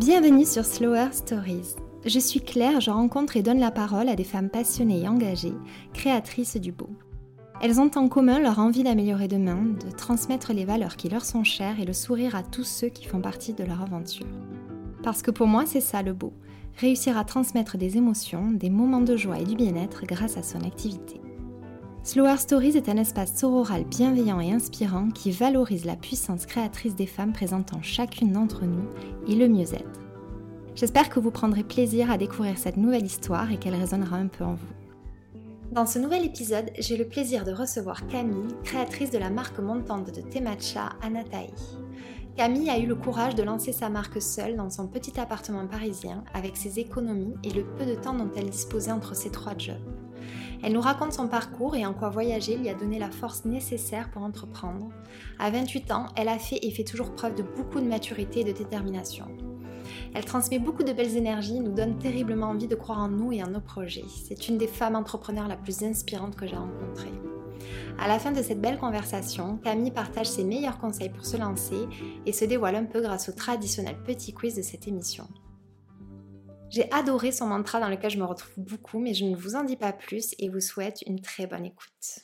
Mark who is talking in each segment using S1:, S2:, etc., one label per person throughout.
S1: Bienvenue sur Slower Stories. Je suis Claire, je rencontre et donne la parole à des femmes passionnées et engagées, créatrices du beau. Elles ont en commun leur envie d'améliorer demain, de transmettre les valeurs qui leur sont chères et le sourire à tous ceux qui font partie de leur aventure. Parce que pour moi, c'est ça le beau, réussir à transmettre des émotions, des moments de joie et du bien-être grâce à son activité. Slower Stories est un espace sororal bienveillant et inspirant qui valorise la puissance créatrice des femmes présentant chacune d'entre nous et le mieux-être. J'espère que vous prendrez plaisir à découvrir cette nouvelle histoire et qu'elle résonnera un peu en vous. Dans ce nouvel épisode, j'ai le plaisir de recevoir Camille, créatrice de la marque montante de thé matcha Anatai. Camille a eu le courage de lancer sa marque seule dans son petit appartement parisien avec ses économies et le peu de temps dont elle disposait entre ses trois jobs. Elle nous raconte son parcours et en quoi voyager lui a donné la force nécessaire pour entreprendre. À 28 ans, elle a fait et fait toujours preuve de beaucoup de maturité et de détermination. Elle transmet beaucoup de belles énergies, nous donne terriblement envie de croire en nous et en nos projets. C'est une des femmes entrepreneurs la plus inspirante que j'ai rencontrées. À la fin de cette belle conversation, Camille partage ses meilleurs conseils pour se lancer et se dévoile un peu grâce au traditionnel petit quiz de cette émission. J'ai adoré son mantra dans lequel je me retrouve beaucoup, mais je ne vous en dis pas plus et vous souhaite une très bonne écoute.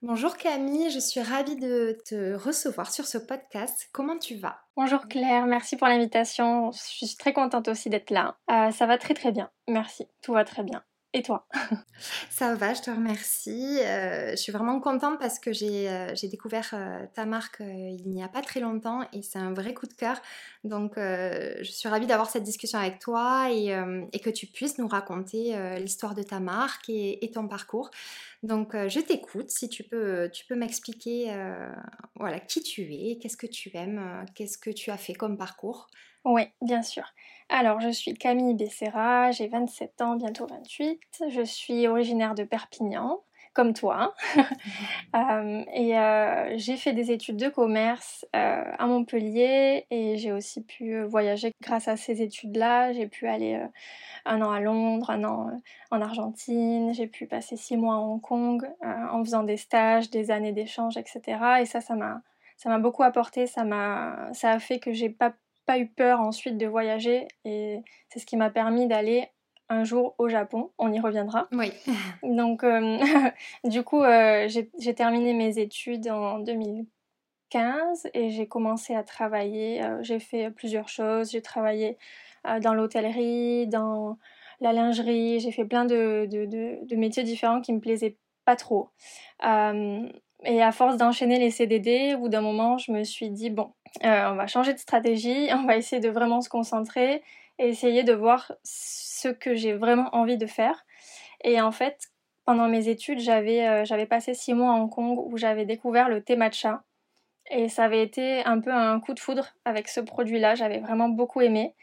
S1: Bonjour Camille, je suis ravie de te recevoir sur ce podcast. Comment tu vas?
S2: Bonjour Claire, merci pour l'invitation. Je suis très contente aussi d'être là. Euh, ça va très très bien, merci. Tout va très bien. Et toi
S1: Ça va, je te remercie. Euh, je suis vraiment contente parce que j'ai euh, découvert euh, ta marque il n'y a pas très longtemps et c'est un vrai coup de cœur. Donc je suis ravie d'avoir cette discussion avec toi et, que tu puisses nous raconter l'histoire de ta marque et, ton parcours. Donc je t'écoute, si tu peux, tu peux m'expliquer voilà, qui tu es, qu'est-ce que tu aimes, qu'est-ce que tu as fait comme parcours?
S2: Oui, bien sûr. Alors, je suis Camille Becerra, j'ai 27 ans, bientôt 28. Je suis originaire de Perpignan, comme toi. Euh, et euh, j'ai fait des études de commerce euh, à Montpellier et j'ai aussi pu voyager grâce à ces études-là. J'ai pu aller un an à Londres, un an en Argentine, j'ai pu passer six mois à Hong Kong en faisant des stages, des années d'échange, etc. Et ça, ça m'a ça m'a beaucoup apporté, ça m'a ça a fait que j'ai pas pas eu peur ensuite de voyager et c'est ce qui m'a permis d'aller un jour au Japon. On y reviendra.
S1: Oui.
S2: Donc, euh, du coup, euh, j'ai terminé mes études en 2015 et j'ai commencé à travailler. Euh, j'ai fait plusieurs choses. J'ai travaillé dans l'hôtellerie, dans la lingerie. J'ai fait plein de, de, de, métiers différents qui me plaisaient pas trop. et à force d'enchaîner les CDD, au bout d'un moment, je me suis dit, bon, euh, on va changer de stratégie, on va essayer de vraiment se concentrer et essayer de voir ce que j'ai vraiment envie de faire. Et en fait, pendant mes études, j'avais euh, passé six mois à Hong Kong où j'avais découvert le thé matcha. Et ça avait été un peu un coup de foudre avec ce produit-là, j'avais vraiment beaucoup aimé.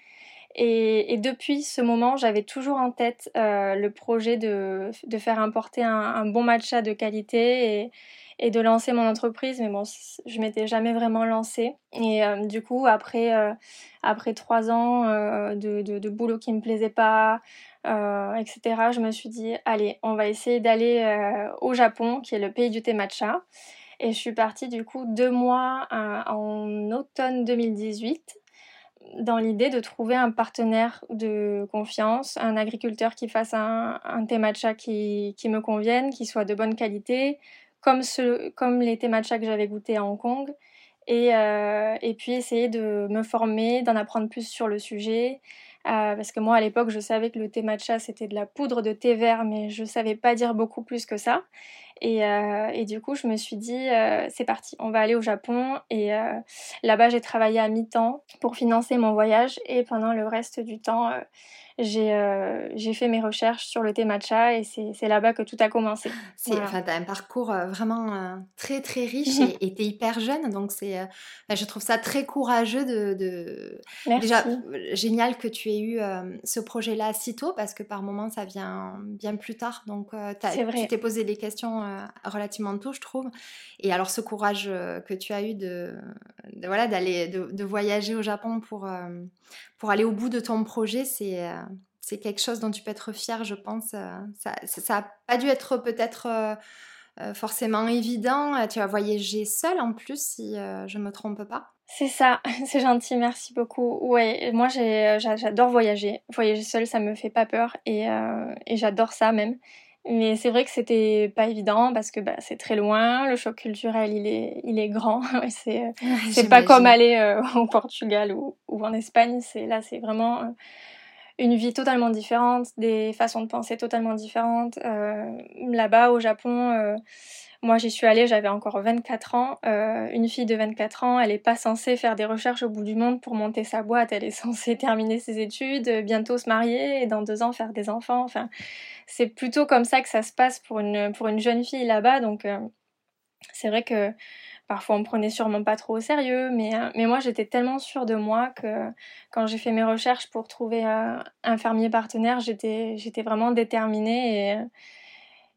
S2: Et, depuis ce moment, j'avais toujours en tête euh, le projet de, faire importer un, bon matcha de qualité et de lancer mon entreprise. Mais bon, je m'étais jamais vraiment lancée. Et euh, du coup, après, euh, après trois ans euh, de, boulot qui me plaisait pas, etc., je me suis dit, allez, on va essayer d'aller au Japon, qui est le pays du thé matcha. Et je suis partie du coup deux mois en automne 2018 dans l'idée de trouver un partenaire de confiance, un agriculteur qui fasse un, un thé matcha qui, qui, me convienne, qui soit de bonne qualité, comme, les thé matcha que j'avais goûté à Hong Kong. Et, euh, et, puis essayer de me former, d'en apprendre plus sur le sujet. Euh, parce que moi, à l'époque, je savais que le thé matcha, c'était de la poudre de thé vert, mais je ne savais pas dire beaucoup plus que ça. Et, euh, et du coup, je me suis dit, c'est parti, on va aller au Japon. Et là-bas, j'ai travaillé à mi-temps pour financer mon voyage. Et pendant le reste du temps, euh, j'ai fait mes recherches sur le thé matcha et c'est là-bas que tout a commencé.
S1: C'est enfin, tu as un parcours euh, vraiment euh, très très riche et tu es hyper jeune, donc c'est je trouve ça très courageux de... de... Déjà, génial que tu aies eu ce projet-là si tôt parce que par moments ça vient bien plus tard, donc tu t'es posé des questions relativement tôt, je trouve. Et alors ce courage que tu as eu de, de voilà d'aller de, de, voyager au Japon pour pour aller au bout de ton projet, c'est euh, quelque chose dont tu peux être fier, je pense. Euh, ça n'a pas dû être peut-être euh, forcément évident. Tu as voyagé seule en plus, si je ne me trompe pas.
S2: C'est ça, c'est gentil, merci beaucoup. Ouais, moi j'adore voyager. Voyager seul, ça me fait pas peur et j'adore ça même. Mais c'est vrai que c'était pas évident parce que bah, c'est très loin, le choc culturel il est, il est grand. c'est c'est pas comme aller au Portugal ou, ou en Espagne. C'est là, c'est vraiment une vie totalement différente, des façons de penser totalement différentes. Euh, Là-bas, au Japon, euh, moi j'y suis allée, j'avais encore 24 ans. Euh, une fille de 24 ans, elle n'est pas censée faire des recherches au bout du monde pour monter sa boîte, elle est censée terminer ses études, bientôt se marier et dans deux ans faire des enfants. Enfin, c'est plutôt comme ça que ça se passe pour une, pour une jeune fille là-bas. Donc, c'est vrai que Parfois, on me prenait sûrement pas trop au sérieux, mais, euh, mais moi, j'étais tellement sûre de moi que quand j'ai fait mes recherches pour trouver euh, un fermier partenaire, j'étais, vraiment déterminée.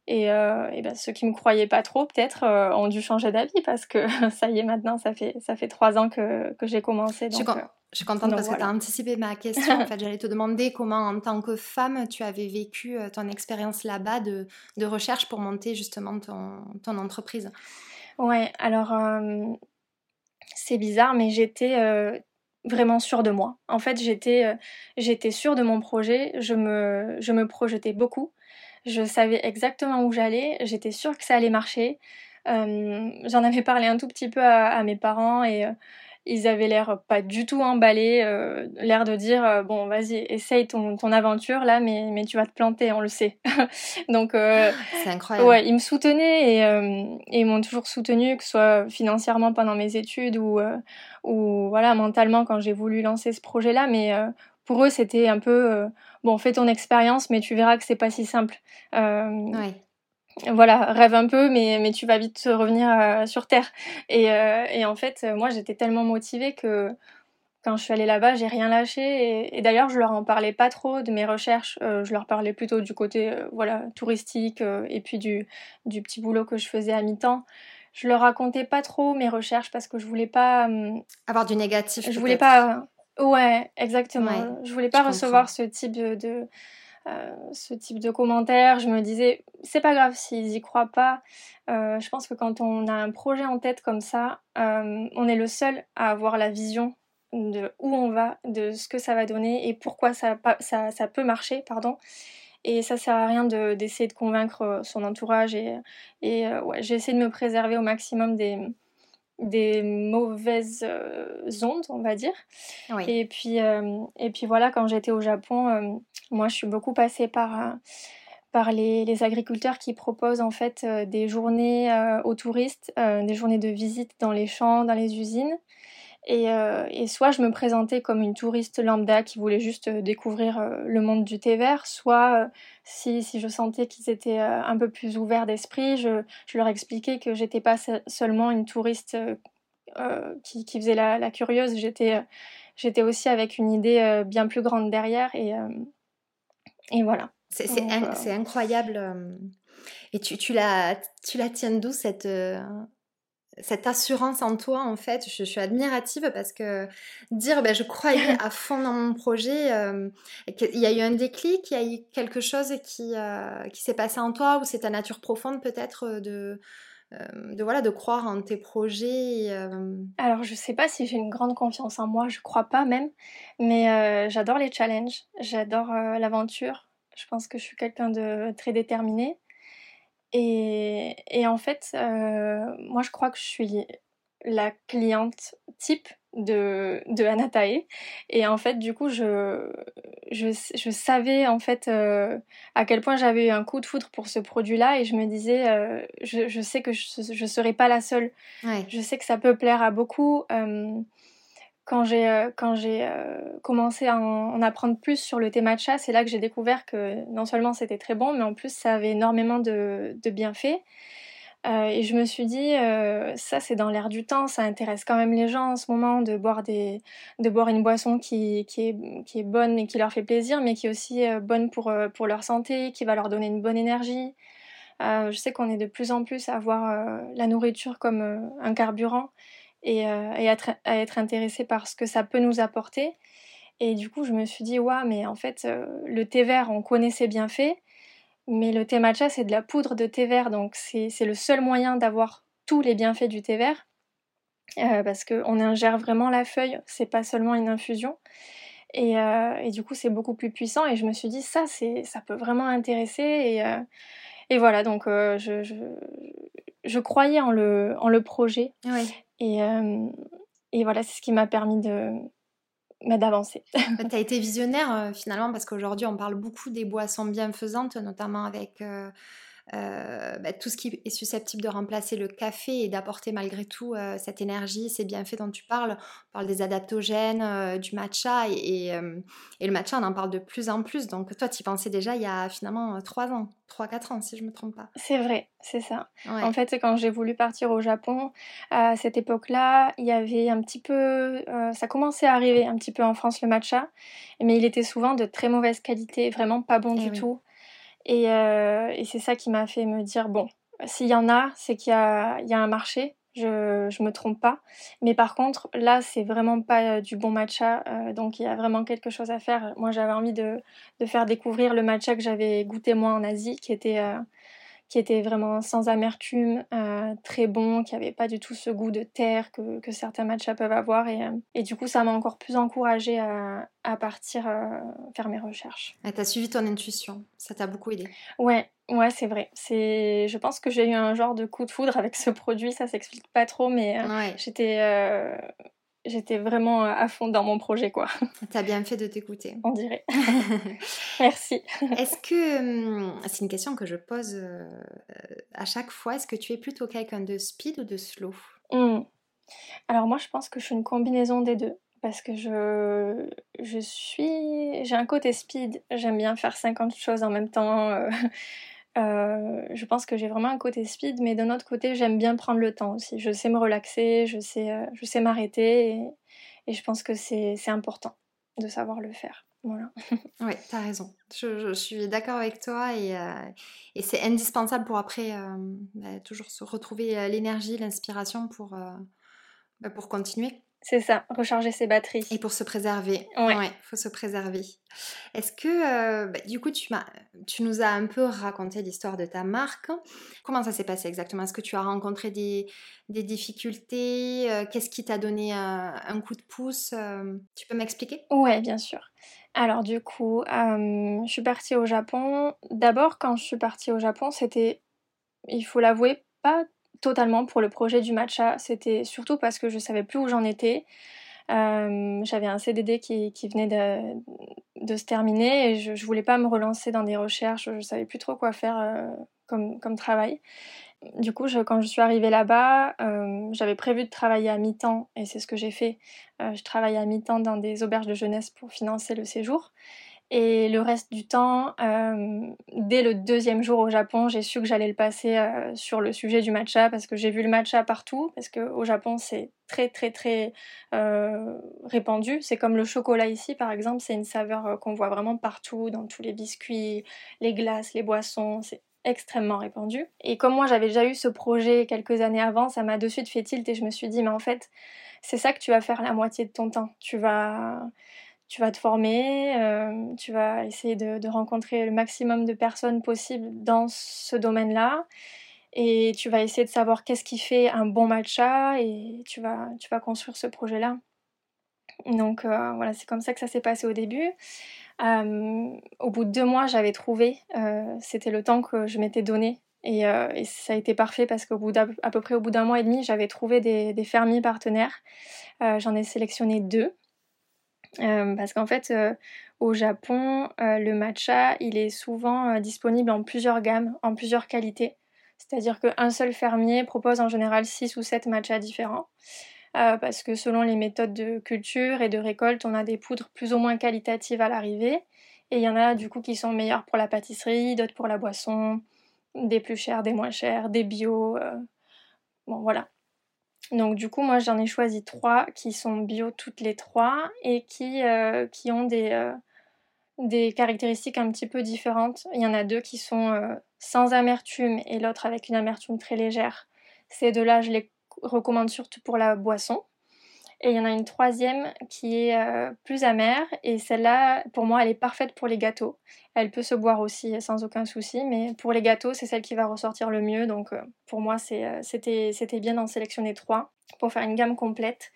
S2: Et, et, euh, et ben, ceux qui me croyaient pas trop, peut-être, ont dû changer d'avis parce que ça y est, maintenant, ça fait, ça fait trois ans que, que j'ai commencé.
S1: Donc, je suis contente parce que tu as anticipé ma question. en fait, j'allais te demander comment, en tant que femme, tu avais vécu ton expérience là-bas de, de, recherche pour monter justement ton, ton entreprise.
S2: Ouais, alors c'est bizarre, mais j'étais vraiment sûre de moi. En fait, j'étais sûre de mon projet, je me, je me projetais beaucoup, je savais exactement où j'allais, j'étais sûre que ça allait marcher. J'en avais parlé un tout petit peu à mes parents et ils avaient l'air pas du tout emballés, euh, l'air de dire euh, bon vas-y essaye ton, ton aventure là mais, mais tu vas te planter on le sait. Donc euh,
S1: c'est incroyable.
S2: Ouais ils me soutenaient et, et ils m'ont toujours soutenu que ce soit financièrement pendant mes études ou ou voilà mentalement quand j'ai voulu lancer ce projet là mais pour eux c'était un peu bon fais ton expérience mais tu verras que c'est pas si simple. Ouais voilà, rêve un peu, mais, mais tu vas vite revenir euh, sur Terre. Et, euh, et en fait, moi, j'étais tellement motivée que quand je suis allée là-bas, j'ai rien lâché. Et, d'ailleurs, je leur en parlais pas trop de mes recherches. Euh, je leur parlais plutôt du côté voilà touristique et puis du, du petit boulot que je faisais à mi-temps. Je leur racontais pas trop mes recherches parce que je voulais pas
S1: avoir du négatif.
S2: Je voulais pas. Ouais, exactement. je voulais pas recevoir ce type de euh, ce type de commentaires. Je me disais, c'est pas grave s'ils y croient pas. Euh, je pense que quand on a un projet en tête comme ça, euh, on est le seul à avoir la vision de où on va, de ce que ça va donner et pourquoi ça, ça, ça peut marcher, pardon. Et ça sert à rien d'essayer de, convaincre son entourage. Et, et ouais, j'ai essayé de me préserver au maximum des, des mauvaises ondes, on va dire. Et, puis, euh, et puis voilà, quand j'étais au Japon, moi je suis beaucoup passée par, par les, agriculteurs qui proposent en fait des journées aux touristes, des journées de visite dans les champs, dans les usines. Et, et, soit je me présentais comme une touriste lambda qui voulait juste découvrir le monde du thé vert, soit si, si je sentais qu'ils étaient un peu plus ouverts d'esprit, je, je, leur expliquais que j'étais pas seulement une touriste qui, qui, faisait la, la curieuse, j'étais j'étais aussi avec une idée bien plus grande derrière et, et voilà.
S1: C'est incroyable. Et tu, tu, la, tu la tiens d'où cette, cette assurance en toi, en fait, je, suis admirative parce que dire ben, je croyais à fond dans mon projet, euh, il y a eu un déclic, il y a eu quelque chose qui, euh, qui s'est passé en toi ou c'est ta nature profonde peut-être euh, de, de, voilà, de croire en tes projets.
S2: Alors, je sais pas si j'ai une grande confiance en moi, je crois pas même, mais j'adore les challenges, j'adore l'aventure. Je pense que je suis quelqu'un de très déterminé. Et, et en fait, euh, moi je crois que je suis la cliente type de, de Anatae. Et en fait, du coup, je, je, je savais en fait euh, à quel point j'avais eu un coup de foudre pour ce produit-là et je me disais, euh, je, je, sais que je ne serai pas la seule. Je sais que ça peut plaire à beaucoup. Euh, quand j'ai quand j'ai commencé à en, apprendre plus sur le thé matcha, c'est là que j'ai découvert que non seulement c'était très bon, mais en plus ça avait énormément de, de bienfaits. Euh, et je me suis dit, ça c'est dans l'air du temps, ça intéresse quand même les gens en ce moment de boire, des, de boire une boisson qui, qui, est, qui est bonne et qui leur fait plaisir, mais qui est aussi bonne pour, pour leur santé, qui va leur donner une bonne énergie. je sais qu'on est de plus en plus à voir la nourriture comme un carburant et, euh, et à être intéressé par ce que ça peut nous apporter. Et du coup, je me suis dit, ouais, mais en fait, euh, le thé vert, on connaît ses bienfaits, mais le thé matcha, c'est de la poudre de thé vert, donc c'est le seul moyen d'avoir tous les bienfaits du thé vert. parce qu'on ingère vraiment la feuille, c'est pas seulement une infusion. Et, et du coup, c'est beaucoup plus puissant. Et je me suis dit, ça, ça peut vraiment intéresser. Et, et voilà, donc je, je, je, croyais en le, en le projet.
S1: Oui.
S2: Et, et voilà, c'est ce qui m'a permis de, bah, d'avancer.
S1: tu as été visionnaire finalement parce qu'aujourd'hui on parle beaucoup des boissons bienfaisantes, notamment avec euh, bah, tout ce qui est susceptible de remplacer le café et d'apporter malgré tout euh, cette énergie, ces bienfaits dont tu parles. On parle des adaptogènes, euh, du matcha et, et, le matcha on en parle de plus en plus. Donc toi tu y pensais déjà il y a finalement 3 ans, 3-4 ans si je ne me trompe pas.
S2: C'est vrai, c'est ça. En fait quand j'ai voulu partir au Japon, à cette époque-là, il y avait un petit peu, ça commençait à arriver un petit peu en France le matcha, mais il était souvent de très mauvaise qualité, vraiment pas bon eh du tout. Euh, et, c'est ça qui m'a fait me dire, bon, s'il y en a, c'est qu'il y, a, un marché, je, ne me trompe pas. Mais par contre, là, c'est vraiment pas du bon matcha, euh, donc il y a vraiment quelque chose à faire. Moi, j'avais envie de, faire découvrir le matcha que j'avais goûté moi en Asie, qui était euh, qui était vraiment sans amertume, euh, très bon, qui avait pas du tout ce goût de terre que, que certains matchas peuvent avoir. Et, euh, et du coup, ça m'a encore plus encouragée à, à partir euh, faire mes recherches.
S1: Tu as suivi ton intuition, ça t'a beaucoup aidé.
S2: Ouais, ouais, c'est vrai. C'est, je pense que j'ai eu un genre de coup de foudre avec ce produit, ça s'explique pas trop, mais j'étais j'étais vraiment à fond dans mon projet, quoi.
S1: T'as bien fait de t'écouter.
S2: On dirait. Merci.
S1: Est-ce que, hum, c'est une question que je pose euh, à chaque fois, est-ce que tu es plutôt quelqu'un de speed ou de slow?
S2: Mmh. Alors moi, je pense que je suis une combinaison des deux. Parce que je, je suis... J'ai un côté speed, j'aime bien faire 50 choses en même temps. Euh, euh, je pense que j'ai vraiment un côté speed, mais d'un autre côté, j'aime bien prendre le temps aussi. Je sais me relaxer, je sais, euh, sais m'arrêter, et, je pense que c'est important de savoir le faire. Voilà.
S1: oui, tu as raison. Je, suis d'accord avec toi, et, euh, c'est indispensable pour après bah, toujours se retrouver l'énergie, l'inspiration pour, bah, pour continuer.
S2: C'est ça, recharger ses batteries.
S1: Et pour se préserver. Ouais. Il faut se préserver. Est-ce que, euh, bah, du coup, tu, tu nous as un peu raconté l'histoire de ta marque. Comment ça s'est passé exactement? Est-ce que tu as rencontré des, des difficultés? Euh, Qu'est-ce qui t'a donné un, coup de pouce? Euh, Tu peux m'expliquer?
S2: Ouais, bien sûr. Alors, du coup, je suis partie au Japon. D'abord, quand je suis partie au Japon, c'était, il faut l'avouer, pas totalement pour le projet du matcha. C'était surtout parce que je savais plus où j'en étais. Euh, j'avais un CDD qui, venait de, se terminer et je, ne voulais pas me relancer dans des recherches. Je savais plus trop quoi faire euh, comme, comme travail. Du coup, quand je suis arrivée là-bas, euh, j'avais prévu de travailler à mi-temps et c'est ce que j'ai fait. je travaillais à mi-temps dans des auberges de jeunesse pour financer le séjour. Et le reste du temps, euh, dès le deuxième jour au Japon, j'ai su que j'allais le passer euh, sur le sujet du matcha parce que j'ai vu le matcha partout, parce qu'au Japon c'est très très très euh, répandu. C'est comme le chocolat ici par exemple, c'est une saveur qu'on voit vraiment partout, dans tous les biscuits, les glaces, les boissons, c'est extrêmement répandu. Et comme moi j'avais déjà eu ce projet quelques années avant, ça m'a de suite fait tilt et je me suis dit mais en fait c'est ça que tu vas faire la moitié de ton temps. Tu vas tu vas te former, euh, tu vas essayer de, rencontrer le maximum de personnes possibles dans ce domaine-là. Et tu vas essayer de savoir qu'est-ce qui fait un bon matcha et tu vas, construire ce projet-là. Donc euh, voilà, c'est comme ça que ça s'est passé au début. Euh, au bout de deux mois, j'avais trouvé, c'était le temps que je m'étais donné. Et, ça a été parfait parce qu'au bout peu près au bout d'un mois et demi, j'avais trouvé des fermiers partenaires. J'en ai sélectionné deux. Euh, parce qu'en fait, euh, au Japon, euh, le matcha, il est souvent disponible en plusieurs gammes, en plusieurs qualités. C'est-à-dire qu'un seul fermier propose en général 6 ou 7 matchas différents. parce que selon les méthodes de culture et de récolte, on a des poudres plus ou moins qualitatives à l'arrivée. Et il y en a du coup qui sont meilleures pour la pâtisserie, d'autres pour la boisson, des plus chères, des moins chères, des bio. Bon voilà. Donc du coup, moi j'en ai choisi trois qui sont bio toutes les trois et qui, euh, qui ont des, euh, des caractéristiques un petit peu différentes. Il y en a deux qui sont euh, sans amertume et l'autre avec une amertume très légère. Ces deux-là, je les recommande surtout pour la boisson. Et il y en a une troisième qui est euh, plus amère. Et celle-là, pour moi, elle est parfaite pour les gâteaux. Elle peut se boire aussi sans aucun souci. Mais pour les gâteaux, c'est celle qui va ressortir le mieux. Donc euh, pour moi, c'était bien d'en sélectionner trois pour faire une gamme complète.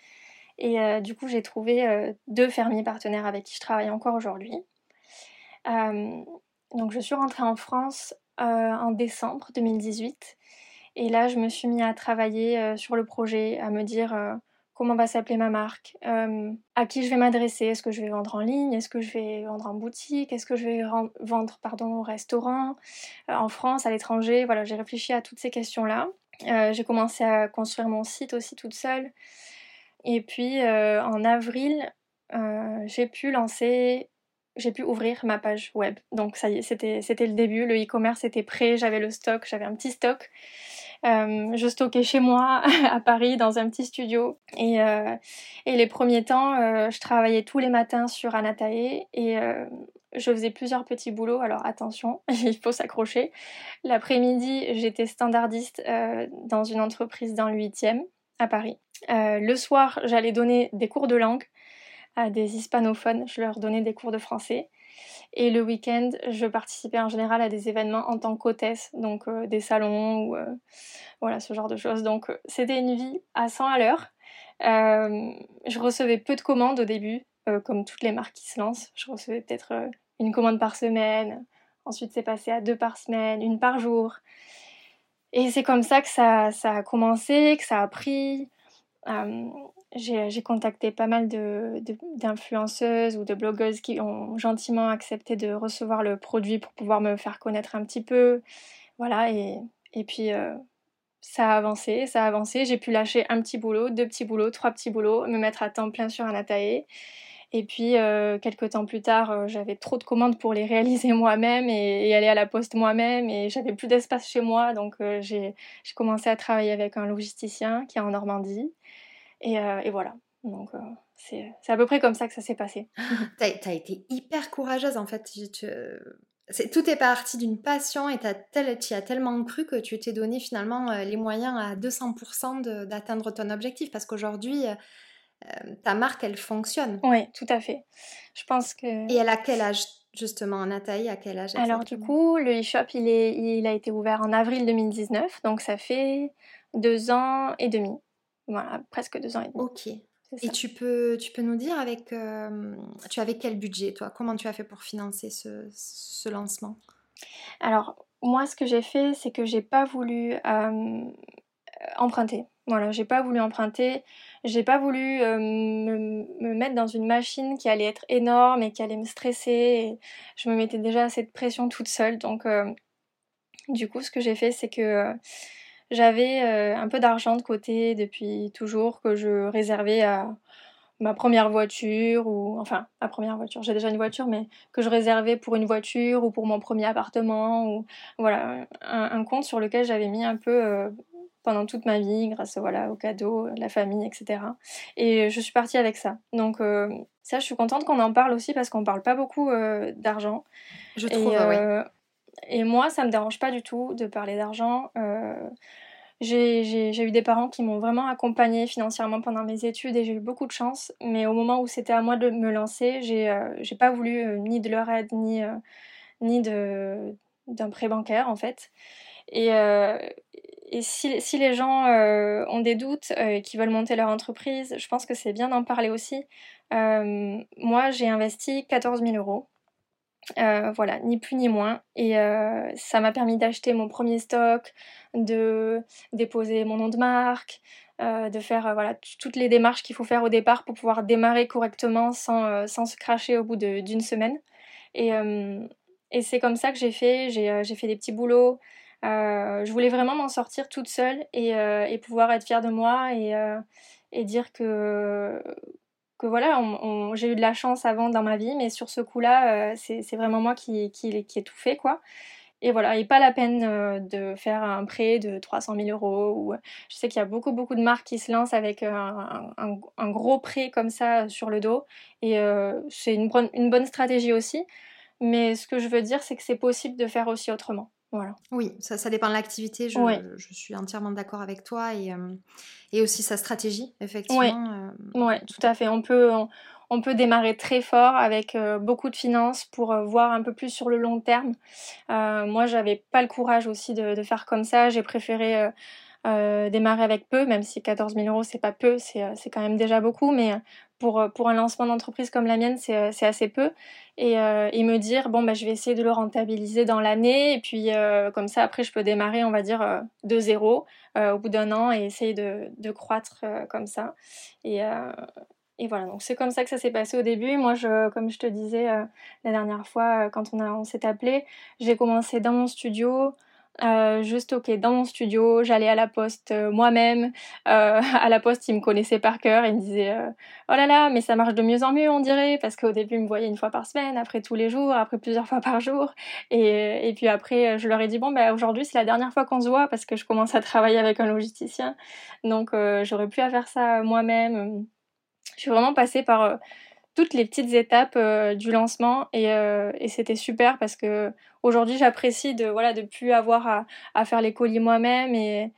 S2: Et du coup, j'ai trouvé deux fermiers partenaires avec qui je travaille encore aujourd'hui. donc je suis rentrée en France en décembre 2018. Et là, je me suis mis à travailler sur le projet, à me dire comment va s'appeler ma marque, euh, à qui je vais m'adresser, est-ce que je vais vendre en ligne, est-ce que je vais vendre en boutique, est-ce que je vais vendre pardon, au restaurant, euh, en France, à l'étranger. Voilà, j'ai réfléchi à toutes ces questions-là. Euh, j'ai commencé à construire mon site aussi toute seule. Et puis en avril, j'ai pu lancer, j'ai pu ouvrir ma page web. Donc ça y est, c'était, c'était le début, le e-commerce était prêt, j'avais le stock, j'avais un petit stock. Euh, je stockais chez moi à Paris dans un petit studio. Et, euh, les premiers temps euh, je travaillais tous les matins sur Anatae et je faisais plusieurs petits boulots. Alors attention il faut s'accrocher. L'après-midi j'étais standardiste dans une entreprise dans le 8e à Paris. Le soir j'allais donner des cours de langue à des hispanophones. Je leur donnais des cours de français et le week-end, je participais en général à des événements en tant qu'hôtesse, donc euh, des salons ou euh, voilà ce genre de choses. Donc euh, c'était une vie à 100 à l'heure. je recevais peu de commandes au début, comme toutes les marques qui se lancent. Je recevais peut-être une commande par semaine. Ensuite, c'est passé à deux par semaine, une par jour. Et c'est comme ça que ça, ça, a commencé, que ça a pris j'ai contacté pas mal d'influenceuses ou de blogueuses qui ont gentiment accepté de recevoir le produit pour pouvoir me faire connaître un petit peu. Voilà, et, puis euh, ça a avancé, ça a avancé. J'ai pu lâcher un petit boulot, deux petits boulots, trois petits boulots, me mettre à temps plein sur un Anatae. Et puis, euh, quelques temps plus tard, euh, j'avais trop de commandes pour les réaliser moi-même et, aller à la poste moi-même. Et j'avais plus d'espace chez moi. Donc, j'ai commencé à travailler avec un logisticien qui est en Normandie. Euh, et, voilà. Donc, euh, c'est à peu près comme ça que ça s'est passé.
S1: tu as, été hyper courageuse en fait. tout est parti d'une passion et tu as tellement cru que tu t'es donné finalement euh, les moyens à 200% d'atteindre ton objectif parce qu'aujourd'hui, ta marque, elle fonctionne.
S2: Oui, tout à fait. Je pense que...
S1: Et elle a quel âge justement, Nathalie, à quel âge
S2: Alors du coup, le e-shop, il, il a été ouvert en avril 2019, donc ça fait deux ans et demi. Voilà, presque deux ans et demi.
S1: Ok. Et tu peux, tu peux nous dire avec, euh, tu avais quel budget toi? Comment tu as fait pour financer ce, ce lancement?
S2: Alors moi, ce que j'ai fait, c'est que j'ai pas voulu euh, emprunter. Voilà, j'ai pas voulu emprunter. J'ai pas voulu euh, me, me, mettre dans une machine qui allait être énorme et qui allait me stresser. Et je me mettais déjà assez de pression toute seule. Donc, du coup, ce que j'ai fait, c'est que j'avais euh, un peu d'argent de côté depuis toujours que je réservais à ma première voiture ou enfin ma première voiture. J'ai déjà une voiture mais que je réservais pour une voiture ou pour mon premier appartement ou voilà un, compte sur lequel j'avais mis un peu euh, pendant toute ma vie grâce voilà aux cadeaux la famille etc et je suis partie avec ça. Donc euh, ça je suis contente qu'on en parle aussi parce qu'on parle pas beaucoup d'argent.
S1: Je trouve et,
S2: et moi, ça me dérange pas du tout de parler d'argent. Euh, j'ai eu des parents qui m'ont vraiment accompagnée financièrement pendant mes études et j'ai eu beaucoup de chance. Mais au moment où c'était à moi de me lancer, j'ai euh, pas voulu euh, ni de leur aide ni, d'un prêt bancaire en fait. Et, si, les gens ont des doutes et qui veulent monter leur entreprise, je pense que c'est bien d'en parler aussi. moi, j'ai investi 14 000 euros euh, voilà, ni plus ni moins. Et euh, ça m'a permis d'acheter mon premier stock, de déposer mon nom de marque, euh, de faire voilà, toutes les démarches qu'il faut faire au départ pour pouvoir démarrer correctement sans, sans se cracher au bout d'une semaine. Et, et c'est comme ça que j'ai fait. J'ai fait des petits boulots. je voulais vraiment m'en sortir toute seule et, et, pouvoir être fière de moi et, et dire que que voilà, j'ai eu de la chance avant dans ma vie, mais sur ce coup-là, euh, c'est vraiment moi qui, qui, qui ai tout fait, quoi. Et voilà, et pas la peine euh, de faire un prêt de 300 000 euros. Ou... Je sais qu'il y a beaucoup, beaucoup de marques qui se lancent avec un, un, gros prêt comme ça sur le dos. Et euh, c'est une, une bonne stratégie aussi. Mais ce que je veux dire, c'est que c'est possible de faire aussi autrement. Voilà.
S1: Oui, ça, ça dépend de l'activité. Je, je, suis entièrement d'accord avec toi et, et aussi sa stratégie, effectivement.
S2: Oui, ouais, tout à fait. On peut, on, peut démarrer très fort avec beaucoup de finances pour voir un peu plus sur le long terme. Euh, moi, j'avais pas le courage aussi de, de faire comme ça. J'ai préféré euh, démarrer avec peu, même si 14 000 euros c'est pas peu, c'est euh, quand même déjà beaucoup, mais euh, pour, pour un lancement d'entreprise comme la mienne, c'est assez peu. Et, et, me dire, bon, bah, je vais essayer de le rentabiliser dans l'année, et puis comme ça, après, je peux démarrer, on va dire, de zéro au bout d'un an et essayer de, de croître comme ça. Et, et voilà, donc c'est comme ça que ça s'est passé au début. Moi, je, comme je te disais la dernière fois, quand on, on s'est appelé, j'ai commencé dans mon studio. Euh, je stockais dans mon studio, j'allais à la poste euh, moi-même. Euh, à la poste, ils me connaissaient par cœur, ils me disaient Oh là là, mais ça marche de mieux en mieux, on dirait, parce qu'au début, ils me voyaient une fois par semaine, après tous les jours, après plusieurs fois par jour. Et, et puis après, je leur ai dit Bon, ben aujourd'hui, c'est la dernière fois qu'on se voit, parce que je commence à travailler avec un logisticien. Donc, j'aurais pu à faire ça moi-même. Je suis vraiment passée par toutes les petites étapes euh, du lancement et, euh, et c'était super parce que aujourd'hui j'apprécie de voilà de plus avoir à, faire les colis moi-même et,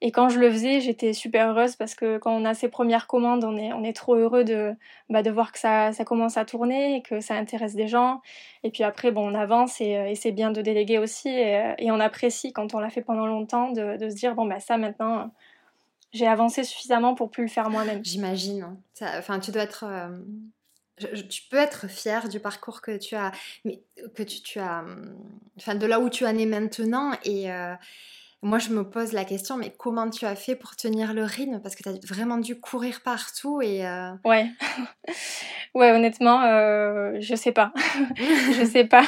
S2: et quand je le faisais j'étais super heureuse parce que quand on a ses premières commandes on est on est trop heureux de bah, de voir que ça ça commence à tourner et que ça intéresse des gens et puis après bon on avance et, et c'est bien de déléguer aussi et, on apprécie quand on l'a fait pendant longtemps de, se dire bon bah ça maintenant j'ai avancé suffisamment pour plus le faire moi-même.
S1: J'imagine. Hein. Enfin, tu dois être euh, tu peux être fier du parcours que tu as, mais que tu, as, hum, enfin de là où tu en es maintenant. Et euh, moi, je me pose la question, mais comment tu as fait pour tenir le rythme? Parce que tu as vraiment dû courir partout et. Euh
S2: ouais, ouais, honnêtement, euh, je sais pas, je sais pas.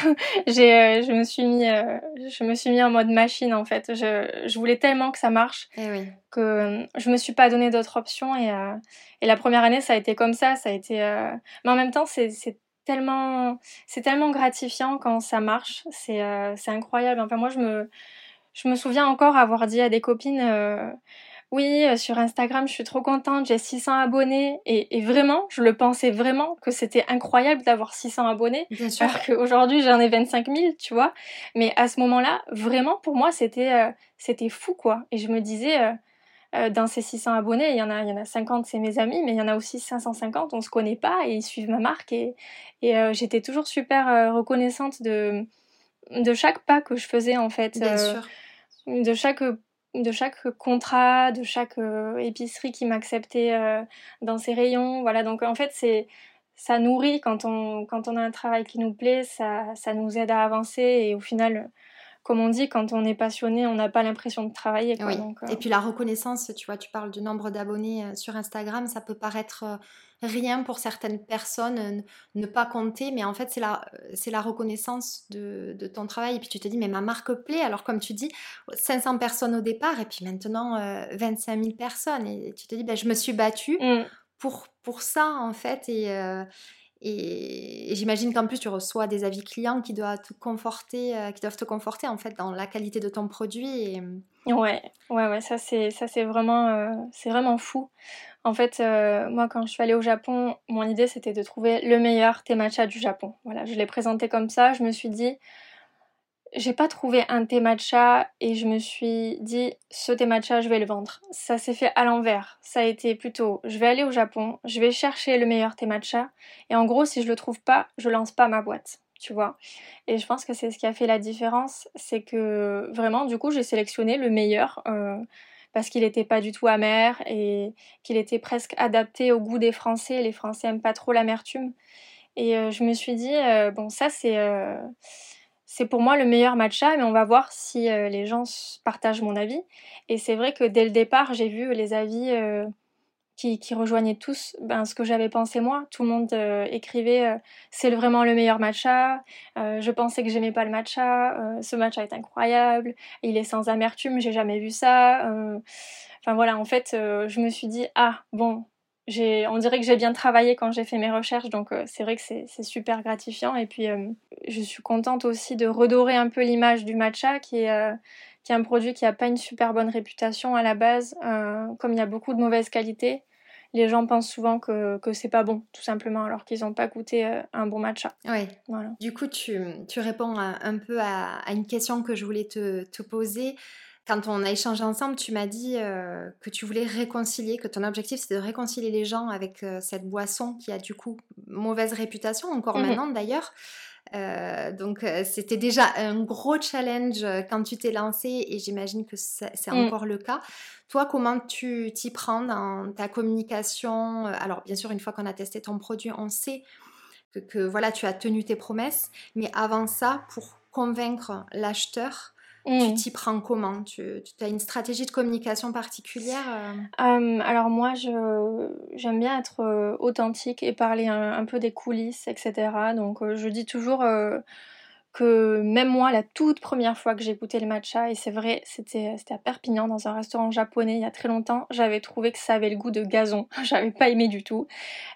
S2: J'ai, euh, je me suis mis, je me suis mis en mode machine en fait. Je, je voulais tellement que ça marche
S1: et eh oui.
S2: que je me suis pas donné d'autres options et et la première année, ça a été comme ça. Ça a été. Euh, mais en même temps, c'est tellement, c'est tellement gratifiant quand ça marche. C'est euh, c'est incroyable. Enfin, moi, je me, je me souviens encore avoir dit à des copines. Euh, oui, sur Instagram, je suis trop contente, j'ai 600 abonnés. Et, et, vraiment, je le pensais vraiment que c'était incroyable d'avoir 600 abonnés.
S1: Bien sûr.
S2: Alors qu'aujourd'hui, j'en ai 25 000, tu vois. Mais à ce moment-là, vraiment, pour moi, c'était c'était fou, quoi. Et je me disais, euh, dans ces 600 abonnés, il y en a, il y en a 50, c'est mes amis, mais il y en a aussi 550, on se connaît pas et ils suivent ma marque. Et, et euh, j'étais toujours super euh, reconnaissante de, de chaque pas que je faisais, en fait.
S1: Bien sûr.
S2: De chaque de chaque contrat, de chaque épicerie qui m'acceptait dans ses rayons. Voilà, donc en fait, c'est ça nourrit quand on, quand on a un travail qui nous plaît, ça, ça nous aide à avancer et au final, comme on dit, quand on est passionné, on n'a pas l'impression de travailler.
S1: Euh. Et puis la reconnaissance, tu vois, tu parles du nombre d'abonnés euh, sur Instagram, ça peut paraître euh, rien pour certaines personnes, ne pas compter, mais en fait, c'est la, c'est la reconnaissance de, ton travail. Et puis tu te dis, mais ma marque plaît. Alors, comme tu dis, 500 personnes au départ, et puis maintenant 25 000 personnes. Et tu te dis, ben, je me suis battue mmh. pour, pour ça, en fait. Et, et, j'imagine qu'en plus, tu reçois des avis clients qui doivent te conforter, euh, qui doivent te conforter en fait dans la qualité de ton produit. Et...
S2: Ouais, ouais, ouais, ça c'est, ça c'est vraiment, euh, c'est vraiment fou. En fait, euh, moi, quand je suis allée au Japon, mon idée c'était de trouver le meilleur thé matcha du Japon. Voilà, je l'ai présenté comme ça. Je me suis dit, j'ai pas trouvé un thé matcha et je me suis dit ce thé matcha je vais le vendre. Ça s'est fait à l'envers. Ça a été plutôt je vais aller au Japon, je vais chercher le meilleur thé matcha et en gros si je le trouve pas, je lance pas ma boîte, tu vois. Et je pense que c'est ce qui a fait la différence, c'est que vraiment du coup j'ai sélectionné le meilleur euh, parce qu'il était pas du tout amer et qu'il était presque adapté au goût des Français. Les Français aiment pas trop l'amertume et euh, je me suis dit euh, bon ça c'est c'est pour moi le meilleur matcha, mais on va voir si euh, les gens partagent mon avis. Et c'est vrai que dès le départ, j'ai vu les avis euh, qui, rejoignaient tous ben, ce que j'avais pensé moi. Tout le monde euh, écrivait c'est vraiment le meilleur matcha. je pensais que j'aimais pas le matcha. ce matcha est incroyable. Il est sans amertume. J'ai jamais vu ça. Enfin voilà, en fait, je me suis dit ah bon, on dirait que j'ai bien travaillé quand j'ai fait mes recherches, donc euh, c'est vrai que c'est super gratifiant. Et puis, euh, je suis contente aussi de redorer un peu l'image du matcha, qui est, euh, un produit qui n'a pas une super bonne réputation à la base. comme il y a beaucoup de mauvaise qualité, les gens pensent souvent que, que c'est pas bon, tout simplement, alors qu'ils n'ont pas goûté un bon matcha.
S1: Oui. Voilà. Du coup, tu, tu réponds un, peu à, à, une question que je voulais te, te poser quand on a échangé ensemble, tu m'as dit euh, que tu voulais réconcilier, que ton objectif c'était de réconcilier les gens avec euh, cette boisson qui a du coup mauvaise réputation, encore mmh maintenant d'ailleurs. Euh, donc c'était déjà un gros challenge quand tu t'es lancé et j'imagine que c'est mmh. encore le cas. Toi, comment tu t'y prends dans ta communication? Alors bien sûr, une fois qu'on a testé ton produit, on sait que, que voilà, tu as tenu tes promesses, mais avant ça, pour convaincre l'acheteur, tu mmh. t'y prends comment? Tu, as une stratégie de communication particulière
S2: euh? Alors moi, j'aime bien être euh, authentique et parler un, peu des coulisses, etc. Donc euh, je dis toujours que même moi, la toute première fois que j'ai goûté le matcha, et c'est vrai, c'était à Perpignan, dans un restaurant japonais, il y a très longtemps, j'avais trouvé que ça avait le goût de gazon. J'avais pas aimé du tout.